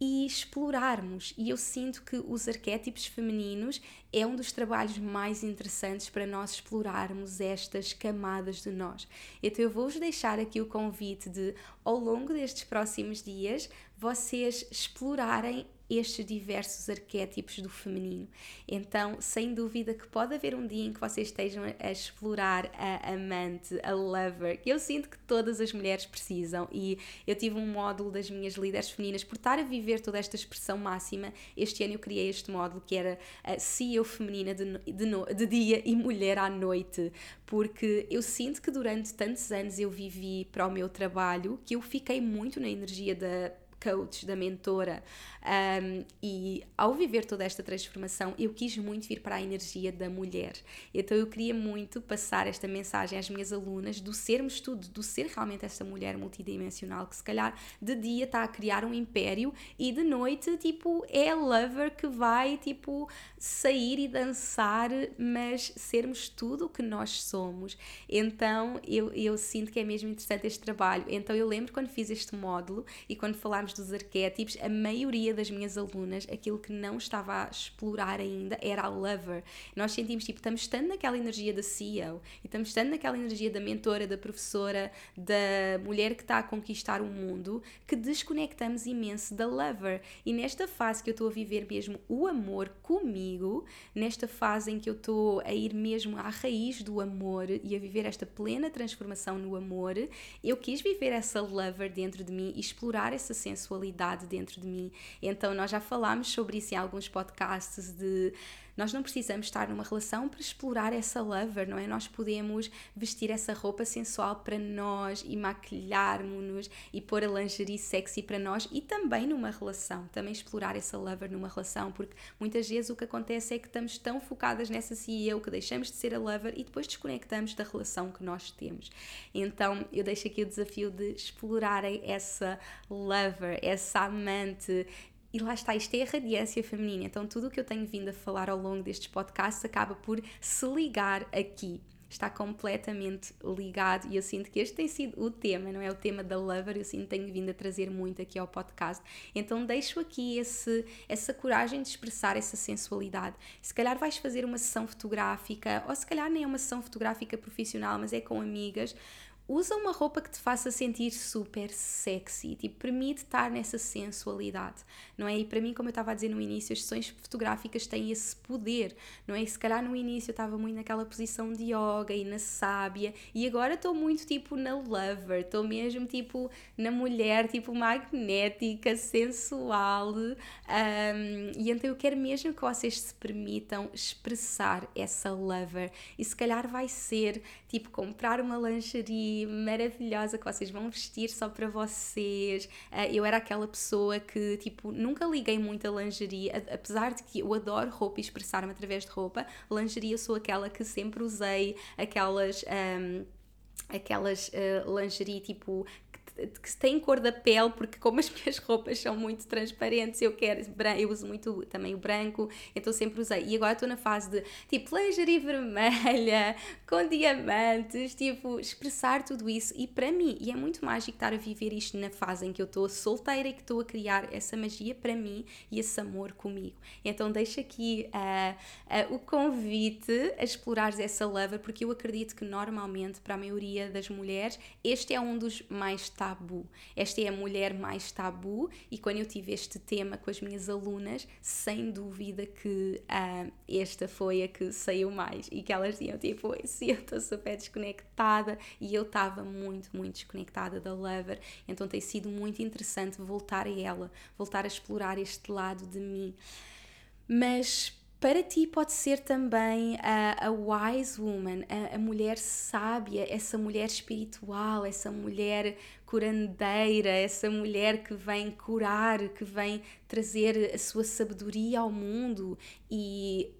e explorarmos. E eu sinto que os arquétipos femininos é um dos trabalhos mais interessantes para nós explorarmos estas camadas de nós. Então eu vou-vos deixar aqui o convite de, ao longo destes próximos dias, vocês explorarem estes diversos arquétipos do feminino. Então, sem dúvida que pode haver um dia em que vocês estejam a explorar a amante, a lover, que eu sinto que todas as mulheres precisam e eu tive um módulo das minhas líderes femininas por estar a viver toda esta expressão máxima. Este ano eu criei este módulo que era a CEO feminina de, de, no, de dia e mulher à noite, porque eu sinto que durante tantos anos eu vivi para o meu trabalho que eu fiquei muito na energia da coach, da mentora. Um, e ao viver toda esta transformação, eu quis muito vir para a energia da mulher. Então eu queria muito passar esta mensagem às minhas alunas do sermos tudo, do ser realmente esta mulher multidimensional que se calhar de dia está a criar um império e de noite, tipo, é a lover que vai, tipo, sair e dançar, mas sermos tudo o que nós somos. Então eu, eu sinto que é mesmo interessante este trabalho. Então eu lembro quando fiz este módulo e quando falámos dos arquétipos, a maioria das minhas alunas, aquilo que não estava a explorar ainda era a lover. Nós sentimos, tipo, estamos estando naquela energia da CEO e estamos estando naquela energia da mentora, da professora, da mulher que está a conquistar o mundo, que desconectamos imenso da lover. E nesta fase que eu estou a viver mesmo o amor comigo, nesta fase em que eu estou a ir mesmo à raiz do amor e a viver esta plena transformação no amor, eu quis viver essa lover dentro de mim e explorar essa sensação sensualidade dentro de mim. Então, nós já falámos sobre isso em alguns podcasts de nós não precisamos estar numa relação para explorar essa lover, não é? Nós podemos vestir essa roupa sensual para nós e maquilharmos-nos e pôr a lingerie sexy para nós e também numa relação, também explorar essa lover numa relação, porque muitas vezes o que acontece é que estamos tão focadas nessa CEO que deixamos de ser a lover e depois desconectamos da relação que nós temos. Então eu deixo aqui o desafio de explorarem essa lover, essa amante, e lá está, isto é a radiância feminina. Então, tudo o que eu tenho vindo a falar ao longo destes podcasts acaba por se ligar aqui. Está completamente ligado e eu sinto que este tem sido o tema, não é? O tema da Lover, eu sinto que tenho vindo a trazer muito aqui ao podcast. Então, deixo aqui esse, essa coragem de expressar essa sensualidade. Se calhar vais fazer uma sessão fotográfica, ou se calhar nem é uma sessão fotográfica profissional, mas é com amigas usa uma roupa que te faça sentir super sexy, tipo, permite estar nessa sensualidade, não é? E para mim, como eu estava a dizer no início, as sessões fotográficas têm esse poder, não é? E se calhar no início eu estava muito naquela posição de yoga e na sábia, e agora estou muito tipo na lover, estou mesmo tipo na mulher, tipo magnética, sensual, um, e então eu quero mesmo que vocês se permitam expressar essa lover, e se calhar vai ser tipo comprar uma lingerie maravilhosa que vocês vão vestir só para vocês. Uh, eu era aquela pessoa que, tipo, nunca liguei muito a lingerie, apesar de que eu adoro roupa e expressar-me através de roupa, lingerie eu sou aquela que sempre usei aquelas. Um, aquelas uh, lingerie tipo que tem cor da pele, porque como as <laughs> minhas roupas são muito transparentes, eu quero, eu uso muito também o branco, então sempre usei. E agora estou na fase de tipo lingerie vermelha, <laughs> com diamantes, tipo, expressar tudo isso. E para mim, e é muito mágico estar a viver isto na fase em que eu estou solteira e que estou a criar essa magia para mim e esse amor comigo. Então deixo aqui uh, uh, o convite a explorares essa lover, porque eu acredito que normalmente para a maioria das mulheres este é um dos mais tabu. Esta é a mulher mais tabu e quando eu tive este tema com as minhas alunas, sem dúvida que uh, esta foi a que saiu mais e que elas diziam tipo, sim, eu estou super desconectada e eu estava muito, muito desconectada da Lover, então tem sido muito interessante voltar a ela, voltar a explorar este lado de mim. Mas para ti pode ser também a, a wise woman, a, a, mulher sábia, essa mulher espiritual, essa mulher curandeira, essa mulher que vem curar, que vem trazer a sua sabedoria ao mundo e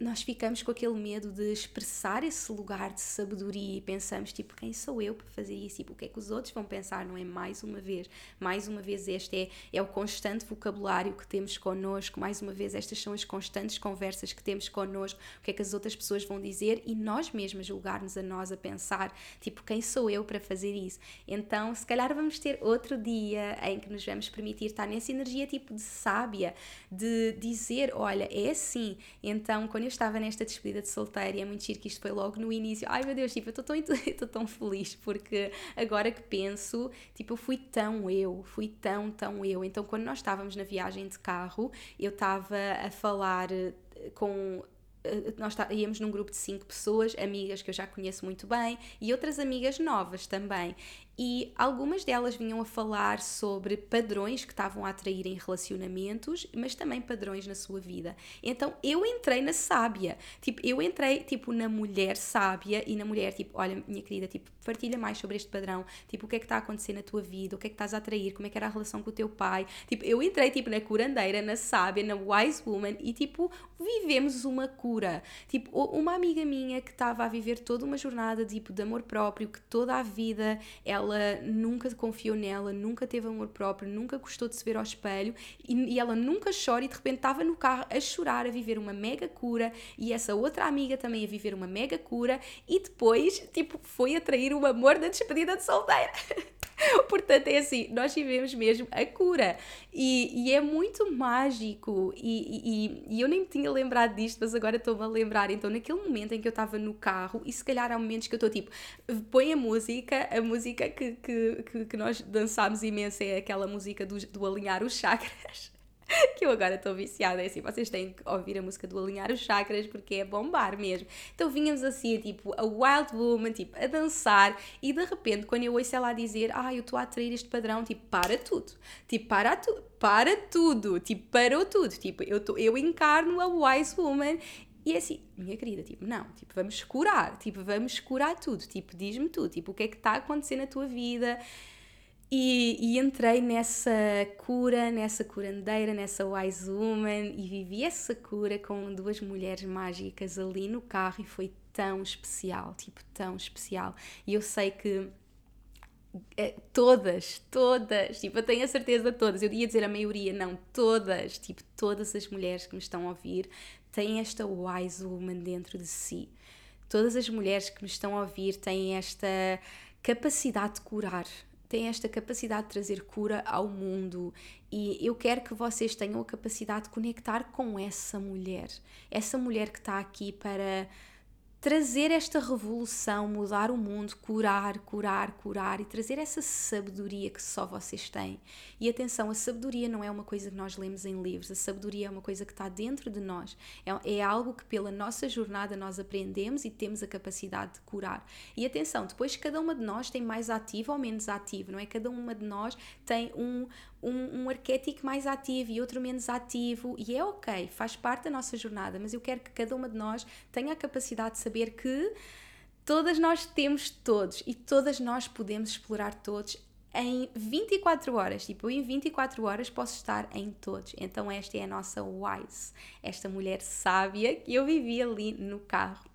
nós ficamos com aquele medo de expressar esse lugar de sabedoria e pensamos, tipo, quem sou eu para fazer isso? Tipo, o que é que os outros vão pensar? Não é? Mais uma vez, mais uma vez, este é, é o constante vocabulário que temos connosco, mais uma vez, estas são as constantes conversas que temos connosco, o que é que as outras pessoas vão dizer e nós mesmas julgar-nos a nós a pensar, tipo, quem sou eu para fazer isso? Então, se calhar vamos ter outro dia em que nos vamos permitir estar nessa energia, tipo, de sábia, de dizer, olha, é assim, então, quando eu estava nesta despedida de solteiro e é muito giro que isto foi logo no início. Ai meu Deus, tipo, eu estou tão, <laughs> tão feliz porque agora que penso, tipo, eu fui tão eu, fui tão, tão eu. Então, quando nós estávamos na viagem de carro, eu estava a falar eh, com eh, nós íamos num grupo de cinco pessoas, amigas que eu já conheço muito bem e outras amigas novas também e algumas delas vinham a falar sobre padrões que estavam a atrair em relacionamentos, mas também padrões na sua vida. Então eu entrei na sábia, tipo, eu entrei tipo na mulher sábia e na mulher tipo, olha, minha querida, tipo, partilha mais sobre este padrão, tipo, o que é que está a acontecer na tua vida, o que é que estás a atrair, como é que era a relação com o teu pai. Tipo, eu entrei tipo na curandeira, na sábia, na wise woman e tipo, vivemos uma cura. Tipo, uma amiga minha que estava a viver toda uma jornada tipo de amor próprio, que toda a vida ela ela nunca confiou nela, nunca teve amor próprio, nunca gostou de se ver ao espelho e, e ela nunca chora e de repente estava no carro a chorar, a viver uma mega cura e essa outra amiga também a viver uma mega cura e depois, tipo, foi atrair o amor da despedida de solteira. <laughs> <laughs> Portanto, é assim, nós vivemos mesmo a cura e, e é muito mágico. E, e, e, eu nem me tinha lembrado disto, mas agora estou-me a lembrar. Então, naquele momento em que eu estava no carro, e se calhar há momentos que eu estou tipo, põe a música, a música que, que, que, que nós dançámos imenso é aquela música do, do alinhar os <laughs> chakras. <laughs> que eu agora estou viciada, é assim, vocês têm que ouvir a música do Alinhar os Chakras porque é bombar mesmo. Então vínhamos assim, tipo, a Wild Woman, tipo, a dançar e de repente quando eu ouço ela dizer, ah, eu estou a atrair este padrão, tipo, para tudo, tipo, para tudo, para tudo, tipo, parou tudo, tipo, eu, tô, eu encarno a Wise Woman e é assim, minha querida, tipo, não, tipo, vamos curar, tipo, vamos curar tudo, tipo, diz-me tudo, tipo, o que é que está a acontecer na tua vida, e, e, entrei nessa cura, nessa curandeira, nessa wise woman e vivi essa cura com duas mulheres mágicas ali no carro e foi tão especial, tipo, tão especial. E eu sei que é, todas, todas, tipo, eu tenho a certeza todas, eu ia dizer a maioria, não, todas, tipo, todas as mulheres que me estão a ouvir têm esta wise woman dentro de si. Todas as mulheres que me estão a ouvir têm esta capacidade de curar, tem esta capacidade de trazer cura ao mundo. E eu quero que vocês tenham a capacidade de conectar com essa mulher, essa mulher que está aqui para trazer esta revolução, mudar o mundo, curar, curar, curar e trazer essa sabedoria que só vocês têm. E atenção, a sabedoria não é uma coisa que nós lemos em livros, a sabedoria é uma coisa que está dentro de nós. É, é algo que pela nossa jornada nós aprendemos e temos a capacidade de curar. E atenção, depois cada uma de nós tem mais ativo ou menos ativo, não é? Cada uma de nós tem um, um, um arquétipo mais ativo e outro menos ativo, e é ok, faz parte da nossa jornada, mas eu quero que cada uma de nós tenha a capacidade de saber que Todas nós temos todos e todas nós podemos explorar todos em 24 horas. Tipo, eu em 24 horas posso estar em todos. Então, esta é a nossa Wise, esta mulher sábia que eu vivi ali no carro.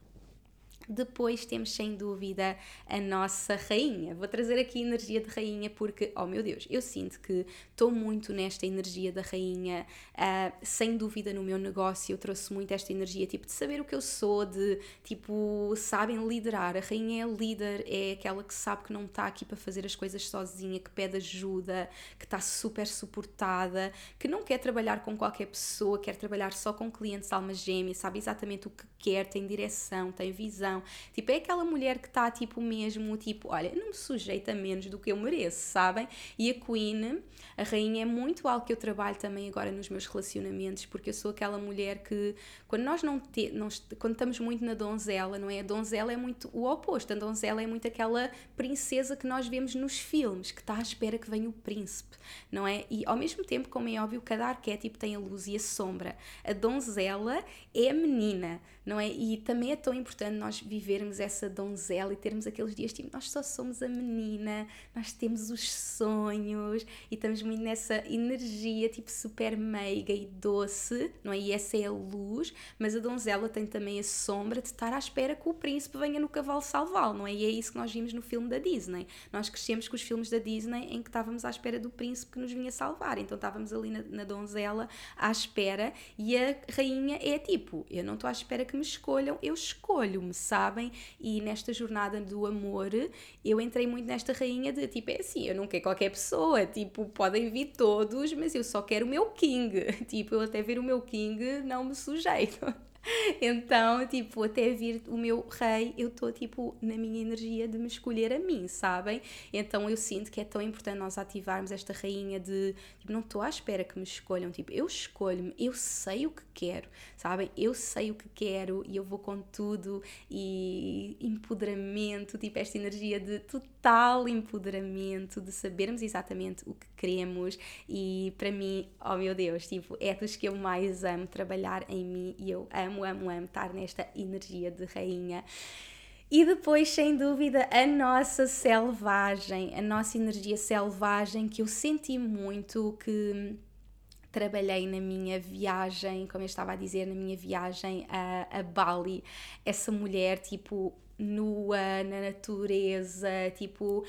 Depois temos sem dúvida a nossa rainha. Vou trazer aqui energia de rainha porque, oh meu Deus, eu sinto que estou muito nesta energia da rainha. Uh, sem dúvida no meu negócio eu trouxe muito esta energia, tipo, de saber o que eu sou, de, tipo, sabem liderar. A rainha é líder, é aquela que sabe que não está aqui para fazer as coisas sozinha, que pede ajuda, que está super suportada, que não quer trabalhar com qualquer pessoa, quer trabalhar só com clientes alma gêmea, sabe exatamente o que quer, tem direção, tem visão Tipo, é aquela mulher que está, tipo, mesmo, tipo, olha, não me sujeita menos do que eu mereço, sabem? E a Queen, a rainha, é muito algo que eu trabalho também agora nos meus relacionamentos, porque eu sou aquela mulher que, quando nós não, te, não quando estamos muito na donzela, não é? A donzela é muito o oposto, a donzela é muito aquela princesa que nós vemos nos filmes, que está à espera que venha o príncipe, não é? E ao mesmo tempo, como é óbvio, cada arquétipo tem a luz e a sombra. A donzela é a menina, não é? E também é tão importante nós vivermos essa donzela e termos aqueles dias tipo, nós só somos a menina, nós temos os sonhos e estamos muito nessa energia tipo super meiga e doce, não é? E essa é a luz, mas a donzela tem também a sombra de estar à espera que o príncipe venha no cavalo salvá-lo, não é? E é isso que nós vimos no filme da Disney. Nós crescemos com os filmes da Disney em que estávamos à espera do príncipe que nos vinha salvar, então estávamos ali na, na donzela à espera e a rainha é tipo, eu não estou à espera que me escolham, eu escolho-me, sabem? E nesta jornada do amor, eu entrei muito nesta rainha de tipo, é assim, eu não quero qualquer pessoa, tipo, podem vir todos, mas eu só quero o meu king. <laughs> Tipo, eu até ver o meu king não me sujeito. <laughs> então, tipo, até vir o meu rei, eu estou, tipo, na minha energia de me escolher a mim, sabem? Então eu sinto que é tão importante nós ativarmos esta rainha de, tipo, não estou à espera que me escolham, tipo, eu escolho-me, eu sei o que quero, sabem? Eu sei o que quero e eu vou com tudo e empoderamento, tipo, esta energia de total empoderamento, de sabermos exatamente o que queremos e para mim, oh meu Deus, tipo, é dos que eu mais amo trabalhar em mim e eu amo amo, amo, amo estar nesta energia de rainha. E depois, sem dúvida, a nossa selvagem, a nossa energia selvagem que eu senti muito que trabalhei na minha viagem, como eu estava a dizer, na minha viagem a, a Bali. Essa mulher, tipo, nua na natureza, tipo,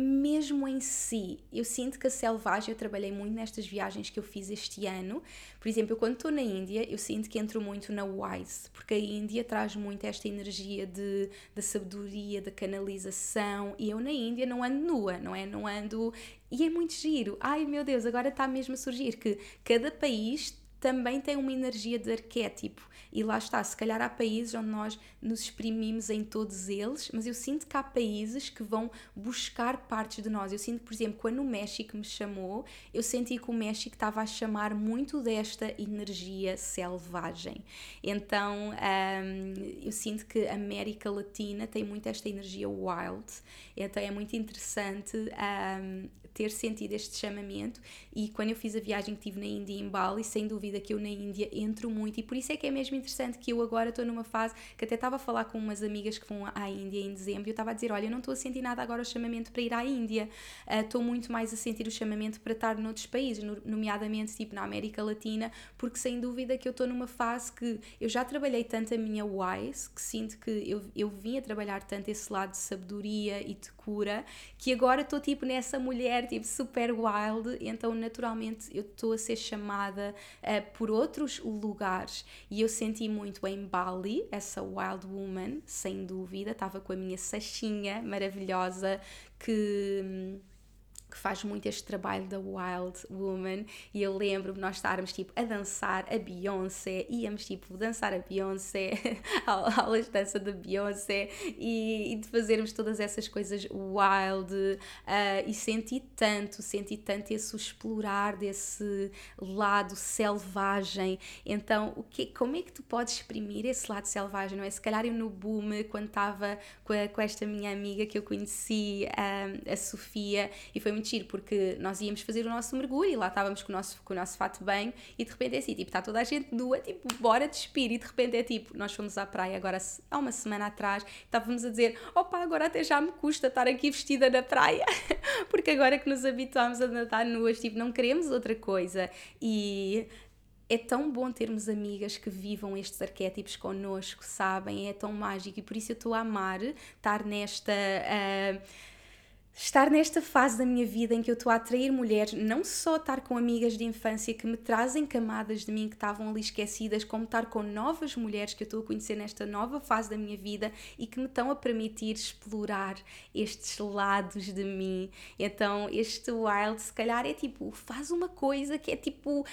mesmo em si, eu sinto que a selvagem, eu trabalhei muito nestas viagens que eu fiz este ano. Por exemplo, eu quando estou na Índia, eu sinto que entro muito na Wise, porque a Índia traz muito esta energia de, de sabedoria, da canalização, e eu na Índia não ando nua, não é? Não ando. E é muito giro. Ai meu Deus, agora está mesmo a surgir que cada país também tem uma energia de arquétipo. E lá está, se calhar há países onde nós nos exprimimos em todos eles, mas eu sinto que há países que vão buscar partes de nós. Eu sinto, por exemplo, quando o México me chamou, eu senti que o México estava a chamar muito desta energia selvagem. Então um, eu sinto que a América Latina tem muito esta energia wild, então é muito interessante um, ter sentido este chamamento. E quando eu fiz a viagem que tive na Índia em Bali, sem dúvida que eu na Índia entro muito, e por isso é que é mesmo interessante que eu agora estou numa fase que até estava a falar com umas amigas que vão à Índia em dezembro, e eu estava a dizer: Olha, eu não estou a sentir nada agora o chamamento para ir à Índia, uh, estou muito mais a sentir o chamamento para estar noutros países, nomeadamente tipo na América Latina, porque sem dúvida que eu estou numa fase que eu já trabalhei tanto a minha wise, que sinto que eu, eu vim a trabalhar tanto esse lado de sabedoria e de cura, que agora estou tipo nessa mulher tipo super wild, então naturalmente eu estou a ser chamada uh, por outros lugares. E eu senti muito em Bali, essa wild woman, sem dúvida, estava com a minha sachinha maravilhosa que hum, que faz muito este trabalho da Wild Woman e eu lembro-me nós estarmos tipo a dançar a Beyoncé, íamos tipo dançar a Beyoncé, <laughs> aulas de dança da Beyoncé e, e, de fazermos todas essas coisas wild uh, e senti tanto, senti tanto esse explorar desse lado selvagem. Então, o que, como é que tu podes exprimir esse lado selvagem, não é? Se calhar eu no boom, quando estava com, com esta minha amiga que eu conheci, ah, a Sofia, e foi muito giro porque nós íamos fazer o nosso mergulho e lá estávamos com o nosso, com o nosso fato bem e de repente é assim, tipo, está toda a gente nua, tipo, bora despir e de repente é tipo, nós fomos à praia agora há uma semana atrás, estávamos a dizer, opa, agora até já me custa estar aqui vestida na praia, <laughs> porque agora que nos habituámos a nadar nuas, tipo, não queremos outra coisa e é tão bom termos amigas que vivam estes arquétipos connosco, sabem? É tão mágico e por isso eu estou a amar estar nesta. Uh, estar nesta fase da minha vida em que eu estou a atrair mulheres, não só estar com amigas de infância que me trazem camadas de mim que estavam ali esquecidas, como estar com novas mulheres que eu estou a conhecer nesta nova fase da minha vida e que me estão a permitir explorar estes lados de mim. Então, este wild, se calhar, é tipo, faz uma coisa que é tipo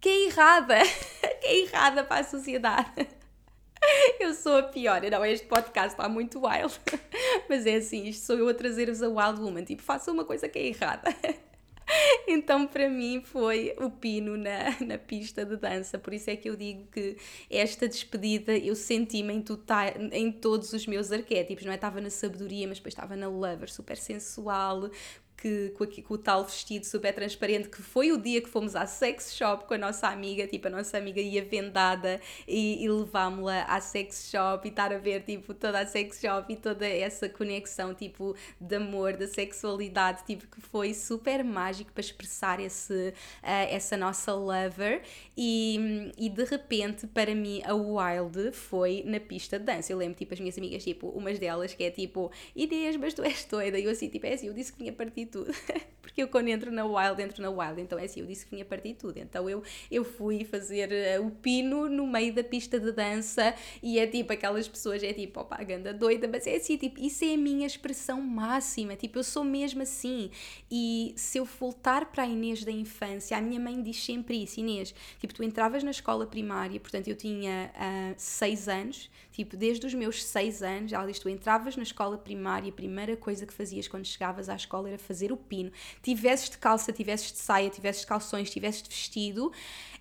que é errada, <laughs> que é errada para a sociedade. <laughs> Eu sou a pior. Não, este podcast está muito wild. <laughs> Mas é assim, isto sou eu a trazer-vos a Wild Woman. Tipo, faça uma coisa que é errada. <laughs> Então, para mim, foi o pino na, na pista de dança. Por isso é que eu digo que esta despedida eu senti-me em, tota, em todos os meus arquétipos. Não é? Estava na sabedoria, mas depois estava na lover, super sensual, que, com, com, o tal vestido super transparente, que foi o dia que fomos à sex shop com a nossa amiga, tipo, a nossa amiga ia vendada e, e levámos-la à sex shop e estar a ver, tipo, toda a sex shop e toda essa conexão, tipo, de amor, da sexualidade, tipo, que foi super mágico para expressar esse, uh, essa nossa lover e, e de repente, para mim, a Wild foi na pista de dança. Eu lembro, tipo, as minhas amigas, tipo, umas delas que é tipo, Inês, mas tu és doida. E eu assim, tipo, é assim, eu disse que vinha partir tudo. <laughs> Porque eu quando entro na Wild, entro na Wild. Então é assim, eu disse que vinha partir tudo. Então eu, eu fui fazer uh, o pino no meio da pista de dança e é tipo, aquelas pessoas, é tipo, opa, ganda doida, mas é assim, tipo, isso é a minha expressão máxima. Tipo, eu sou mesmo assim. E se eu voltar para a Inês da infância, a minha mãe diz sempre isso, Inês, tipo, tu entravas na escola primária, portanto eu tinha uh, seis anos, tipo, desde os meus seis anos, ela diz, tu entravas na escola primária, a primeira coisa que fazias quando chegavas à escola era fazer o pino. Tivesses de calça, tivesses de saia, tivesses de calções, tivesses de vestido,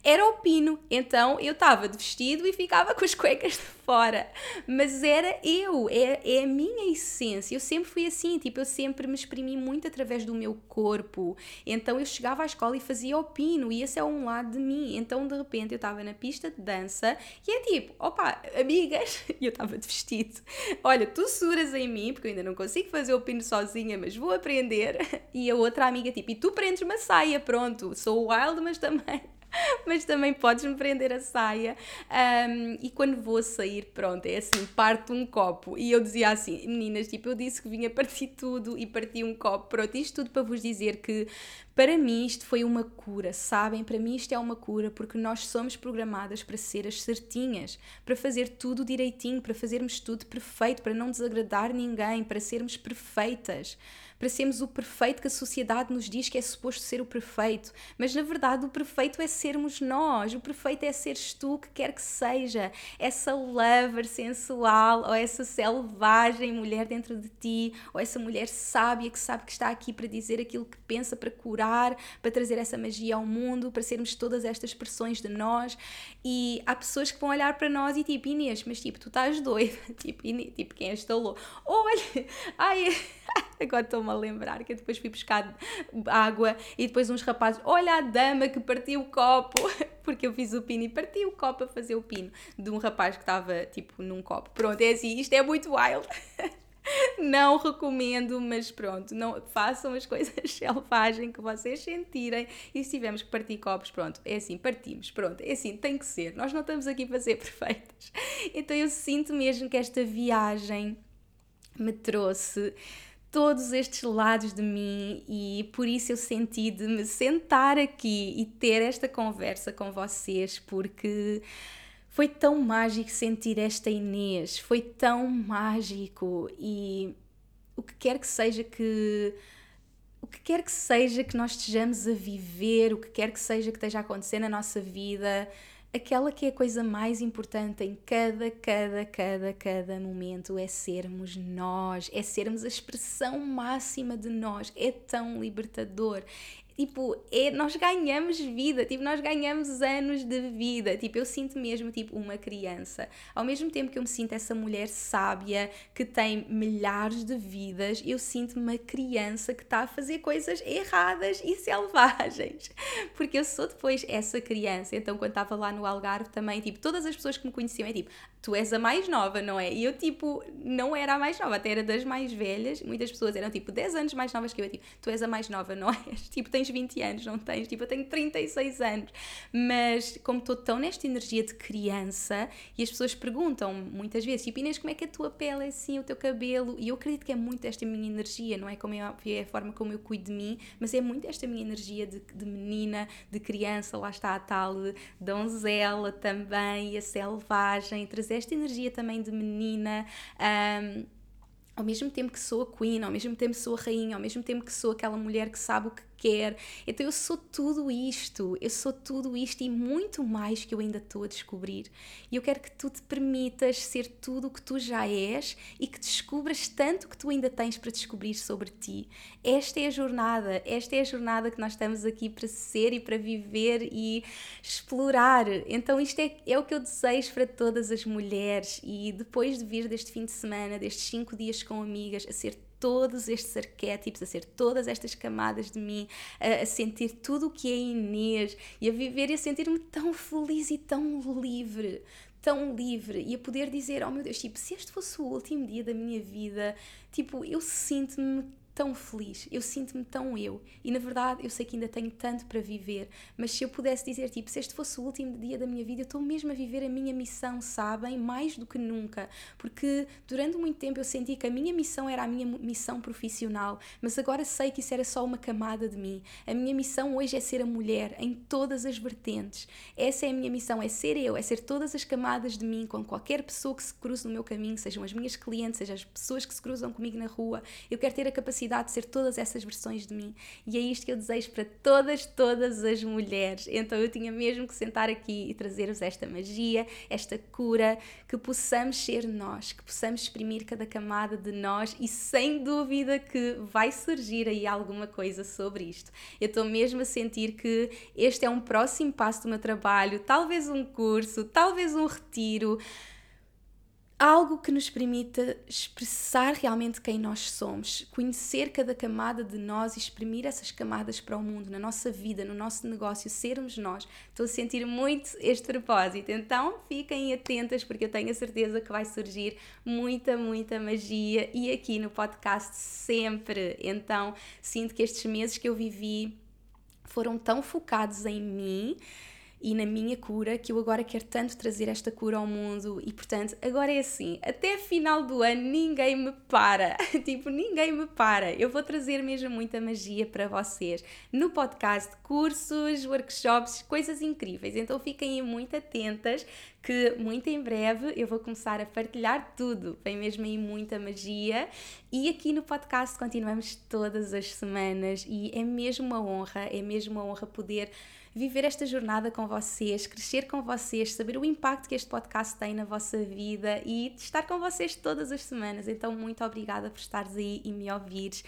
era o pino. Então eu estava de vestido e ficava com as cuecas de fora. Mas era eu, é, é a minha essência. Eu sempre fui assim, tipo, eu sempre me exprimi muito através do meu corpo. Então eu chegava à escola e fazia o pino, e esse é um lado de mim. Então de repente eu estava na pista de dança e é tipo, opa, amigas, <laughs> e eu estava de vestido. Olha, tu suras em mim, porque eu ainda não consigo fazer o pino sozinha, mas vou aprender. <laughs> E a outra amiga, tipo, e tu prendes uma saia, pronto, sou wild, mas também <laughs> mas também podes me prender a saia. Um, e quando vou sair, pronto, é assim, parto um copo. E eu dizia assim, meninas, tipo, eu disse que vinha partir tudo e parti um copo. Pronto, isto tudo para vos dizer que para mim isto foi uma cura, sabem? Para mim isto é uma cura porque nós somos programadas para ser as certinhas, para fazer tudo direitinho, para fazermos tudo perfeito, para não desagradar ninguém, para sermos perfeitas para sermos o perfeito que a sociedade nos diz que é suposto ser o perfeito. Mas na verdade, o perfeito é sermos nós, o perfeito é seres tu, que quer que seja, essa lover sensual ou essa selvagem mulher dentro de ti, ou essa mulher sábia que sabe que está aqui para dizer aquilo que pensa, para curar, para trazer essa magia ao mundo, para sermos todas estas expressões de nós. E há pessoas que vão olhar para nós e tipo, Inês, mas tipo, tu estás doida, <laughs> tipo, Inês, tipo quem és louco? Olha, ai, <laughs> agora estou a lembrar que eu depois fui buscar água e depois uns rapazes, olha a dama que partiu o copo, <laughs> porque eu fiz o pino e parti o copo a fazer o pino de um rapaz que estava tipo num copo. Pronto, é assim, isto é muito wild. <laughs> Não recomendo, mas pronto, não façam as coisas <laughs> selvagens que vocês sentirem. E se tivermos que partir copos, pronto, é assim, partimos, pronto, é assim, tem que ser. Nós não estamos aqui para ser perfeitas. Então eu sinto mesmo que esta viagem me trouxe todos estes lados de mim e por isso eu senti de me sentar aqui e ter esta conversa com vocês porque foi tão mágico sentir esta Inês, foi tão mágico e o que quer que seja que o que quer que seja que nós estejamos a viver, o que quer que seja que esteja a acontecer na nossa vida, aquela que é a coisa mais importante em cada, cada, cada, cada momento é sermos nós, é sermos a expressão máxima de nós. É tão libertador. Tipo, é, nós ganhamos vida, tipo, nós ganhamos anos de vida. Tipo, eu sinto mesmo, tipo, uma criança. Ao mesmo tempo que eu me sinto essa mulher sábia que tem milhares de vidas, eu sinto uma criança que está a fazer coisas erradas e <laughs> selvagens. Porque eu sou depois essa criança. Então, quando estava lá no Algarve também, tipo, todas as pessoas que me conheciam é tipo, tu és a mais nova, não é? E eu, tipo, não era a mais nova, até era das mais velhas. Muitas pessoas eram, tipo, 10 anos mais novas que eu. tipo, tu és a mais nova, não <laughs> és? Tipo, tens 20 anos, não tens? Tipo, eu tenho 36 anos. Mas, como estou tão nesta energia de criança, e as pessoas perguntam muitas vezes, tipo, Inês, como é que a tua pele é assim, o teu cabelo? E eu acredito que é muito esta minha energia, não é como é a forma como eu cuido de mim, mas é muito esta minha energia de, de menina, de criança, lá está a tal donzela também, a selvagem, trazer esta energia também de menina. Um, ao mesmo tempo que sou a queen, ao mesmo tempo que sou a rainha, ao mesmo tempo que sou aquela mulher que sabe o que quer. Então eu sou tudo isto, eu sou tudo isto e muito mais que eu ainda estou a descobrir. E eu quero que tu te permitas ser tudo o que tu já és e que descubras tanto que tu ainda tens para descobrir sobre ti. Esta é a jornada, esta é a jornada que nós estamos aqui para ser e para viver e explorar. Então isto é, é o que eu desejo para todas as mulheres e depois de vir deste fim de semana, destes cinco dias com amigas, a ser todos estes arquétipos, a ser todas estas camadas de mim, a, a sentir tudo o que é Inês e a viver e a sentir-me tão feliz e tão livre, tão livre. E a poder dizer, oh meu Deus, tipo, se este fosse o último dia da minha vida, tipo, eu sinto-me tão feliz, eu sinto-me tão eu. E na verdade eu sei que ainda tenho tanto para viver, mas se eu pudesse dizer, tipo, se este fosse o último dia da minha vida, eu estou mesmo a viver a minha missão, sabem? Mais do que nunca. Porque durante muito tempo eu senti que a minha missão era a minha missão profissional, mas agora sei que isso era só uma camada de mim. A minha missão hoje é ser a mulher em todas as vertentes. Essa é a minha missão, é ser eu, é ser todas as camadas de mim com qualquer pessoa que se cruze no meu caminho, sejam as minhas clientes, sejam as pessoas que se cruzam comigo na rua. Eu quero ter a capacidade capacidade de ser todas essas versões de mim. E é isto que eu desejo para todas, todas as mulheres. Então eu tinha mesmo que sentar aqui e trazer-vos esta magia, esta cura, que possamos ser nós, que possamos exprimir cada camada de nós e sem dúvida que vai surgir aí alguma coisa sobre isto. Eu estou mesmo a sentir que este é um próximo passo do meu trabalho, talvez um curso, talvez um retiro algo que nos permita expressar realmente quem nós somos, conhecer cada camada de nós e exprimir essas camadas para o mundo, na nossa vida, no nosso negócio, sermos nós. Estou a sentir muito este propósito, então fiquem atentas porque eu tenho a certeza que vai surgir muita, muita magia e aqui no podcast sempre. Então sinto que estes meses que eu vivi foram tão focados em mim e na minha cura, que eu agora quero tanto trazer esta cura ao mundo e portanto, agora é assim, até final do ano ninguém me para, <laughs> tipo, ninguém me para. Eu vou trazer mesmo muita magia para vocês no podcast, cursos, workshops, coisas incríveis. Então fiquem muito atentas que muito em breve eu vou começar a partilhar tudo. Vem mesmo aí muita magia. E aqui no podcast continuamos todas as semanas e é mesmo uma honra, é mesmo uma honra poder viver esta jornada com vocês, crescer com vocês, saber o impacto que este podcast tem na vossa vida e estar com vocês todas as semanas. Então, muito obrigada por estares aí e me ouvires.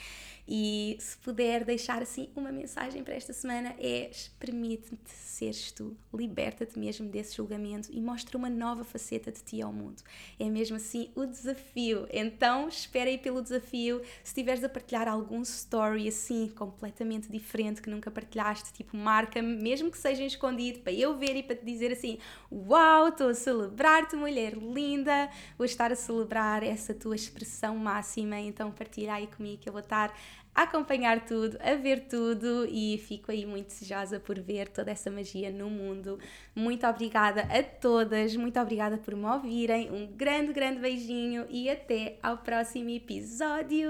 E se puder deixar assim uma mensagem para esta semana é permite-te seres tu, liberta-te mesmo desse julgamento e mostra uma nova faceta de ti ao mundo. É mesmo assim o desafio. Então espera aí pelo desafio. Se tiveres a partilhar algum story assim completamente diferente que nunca partilhaste, tipo marca-me, mesmo que seja escondido, para eu ver e para te dizer assim: Uau, estou a celebrar-te, mulher linda, vou estar a celebrar essa tua expressão máxima. Então partilha aí comigo que eu vou estar a acompanhar tudo, a ver tudo e fico aí muito desejosa por ver toda essa magia no mundo. Muito obrigada a todas, muito obrigada por me ouvirem. Um grande, grande beijinho e até ao próximo episódio.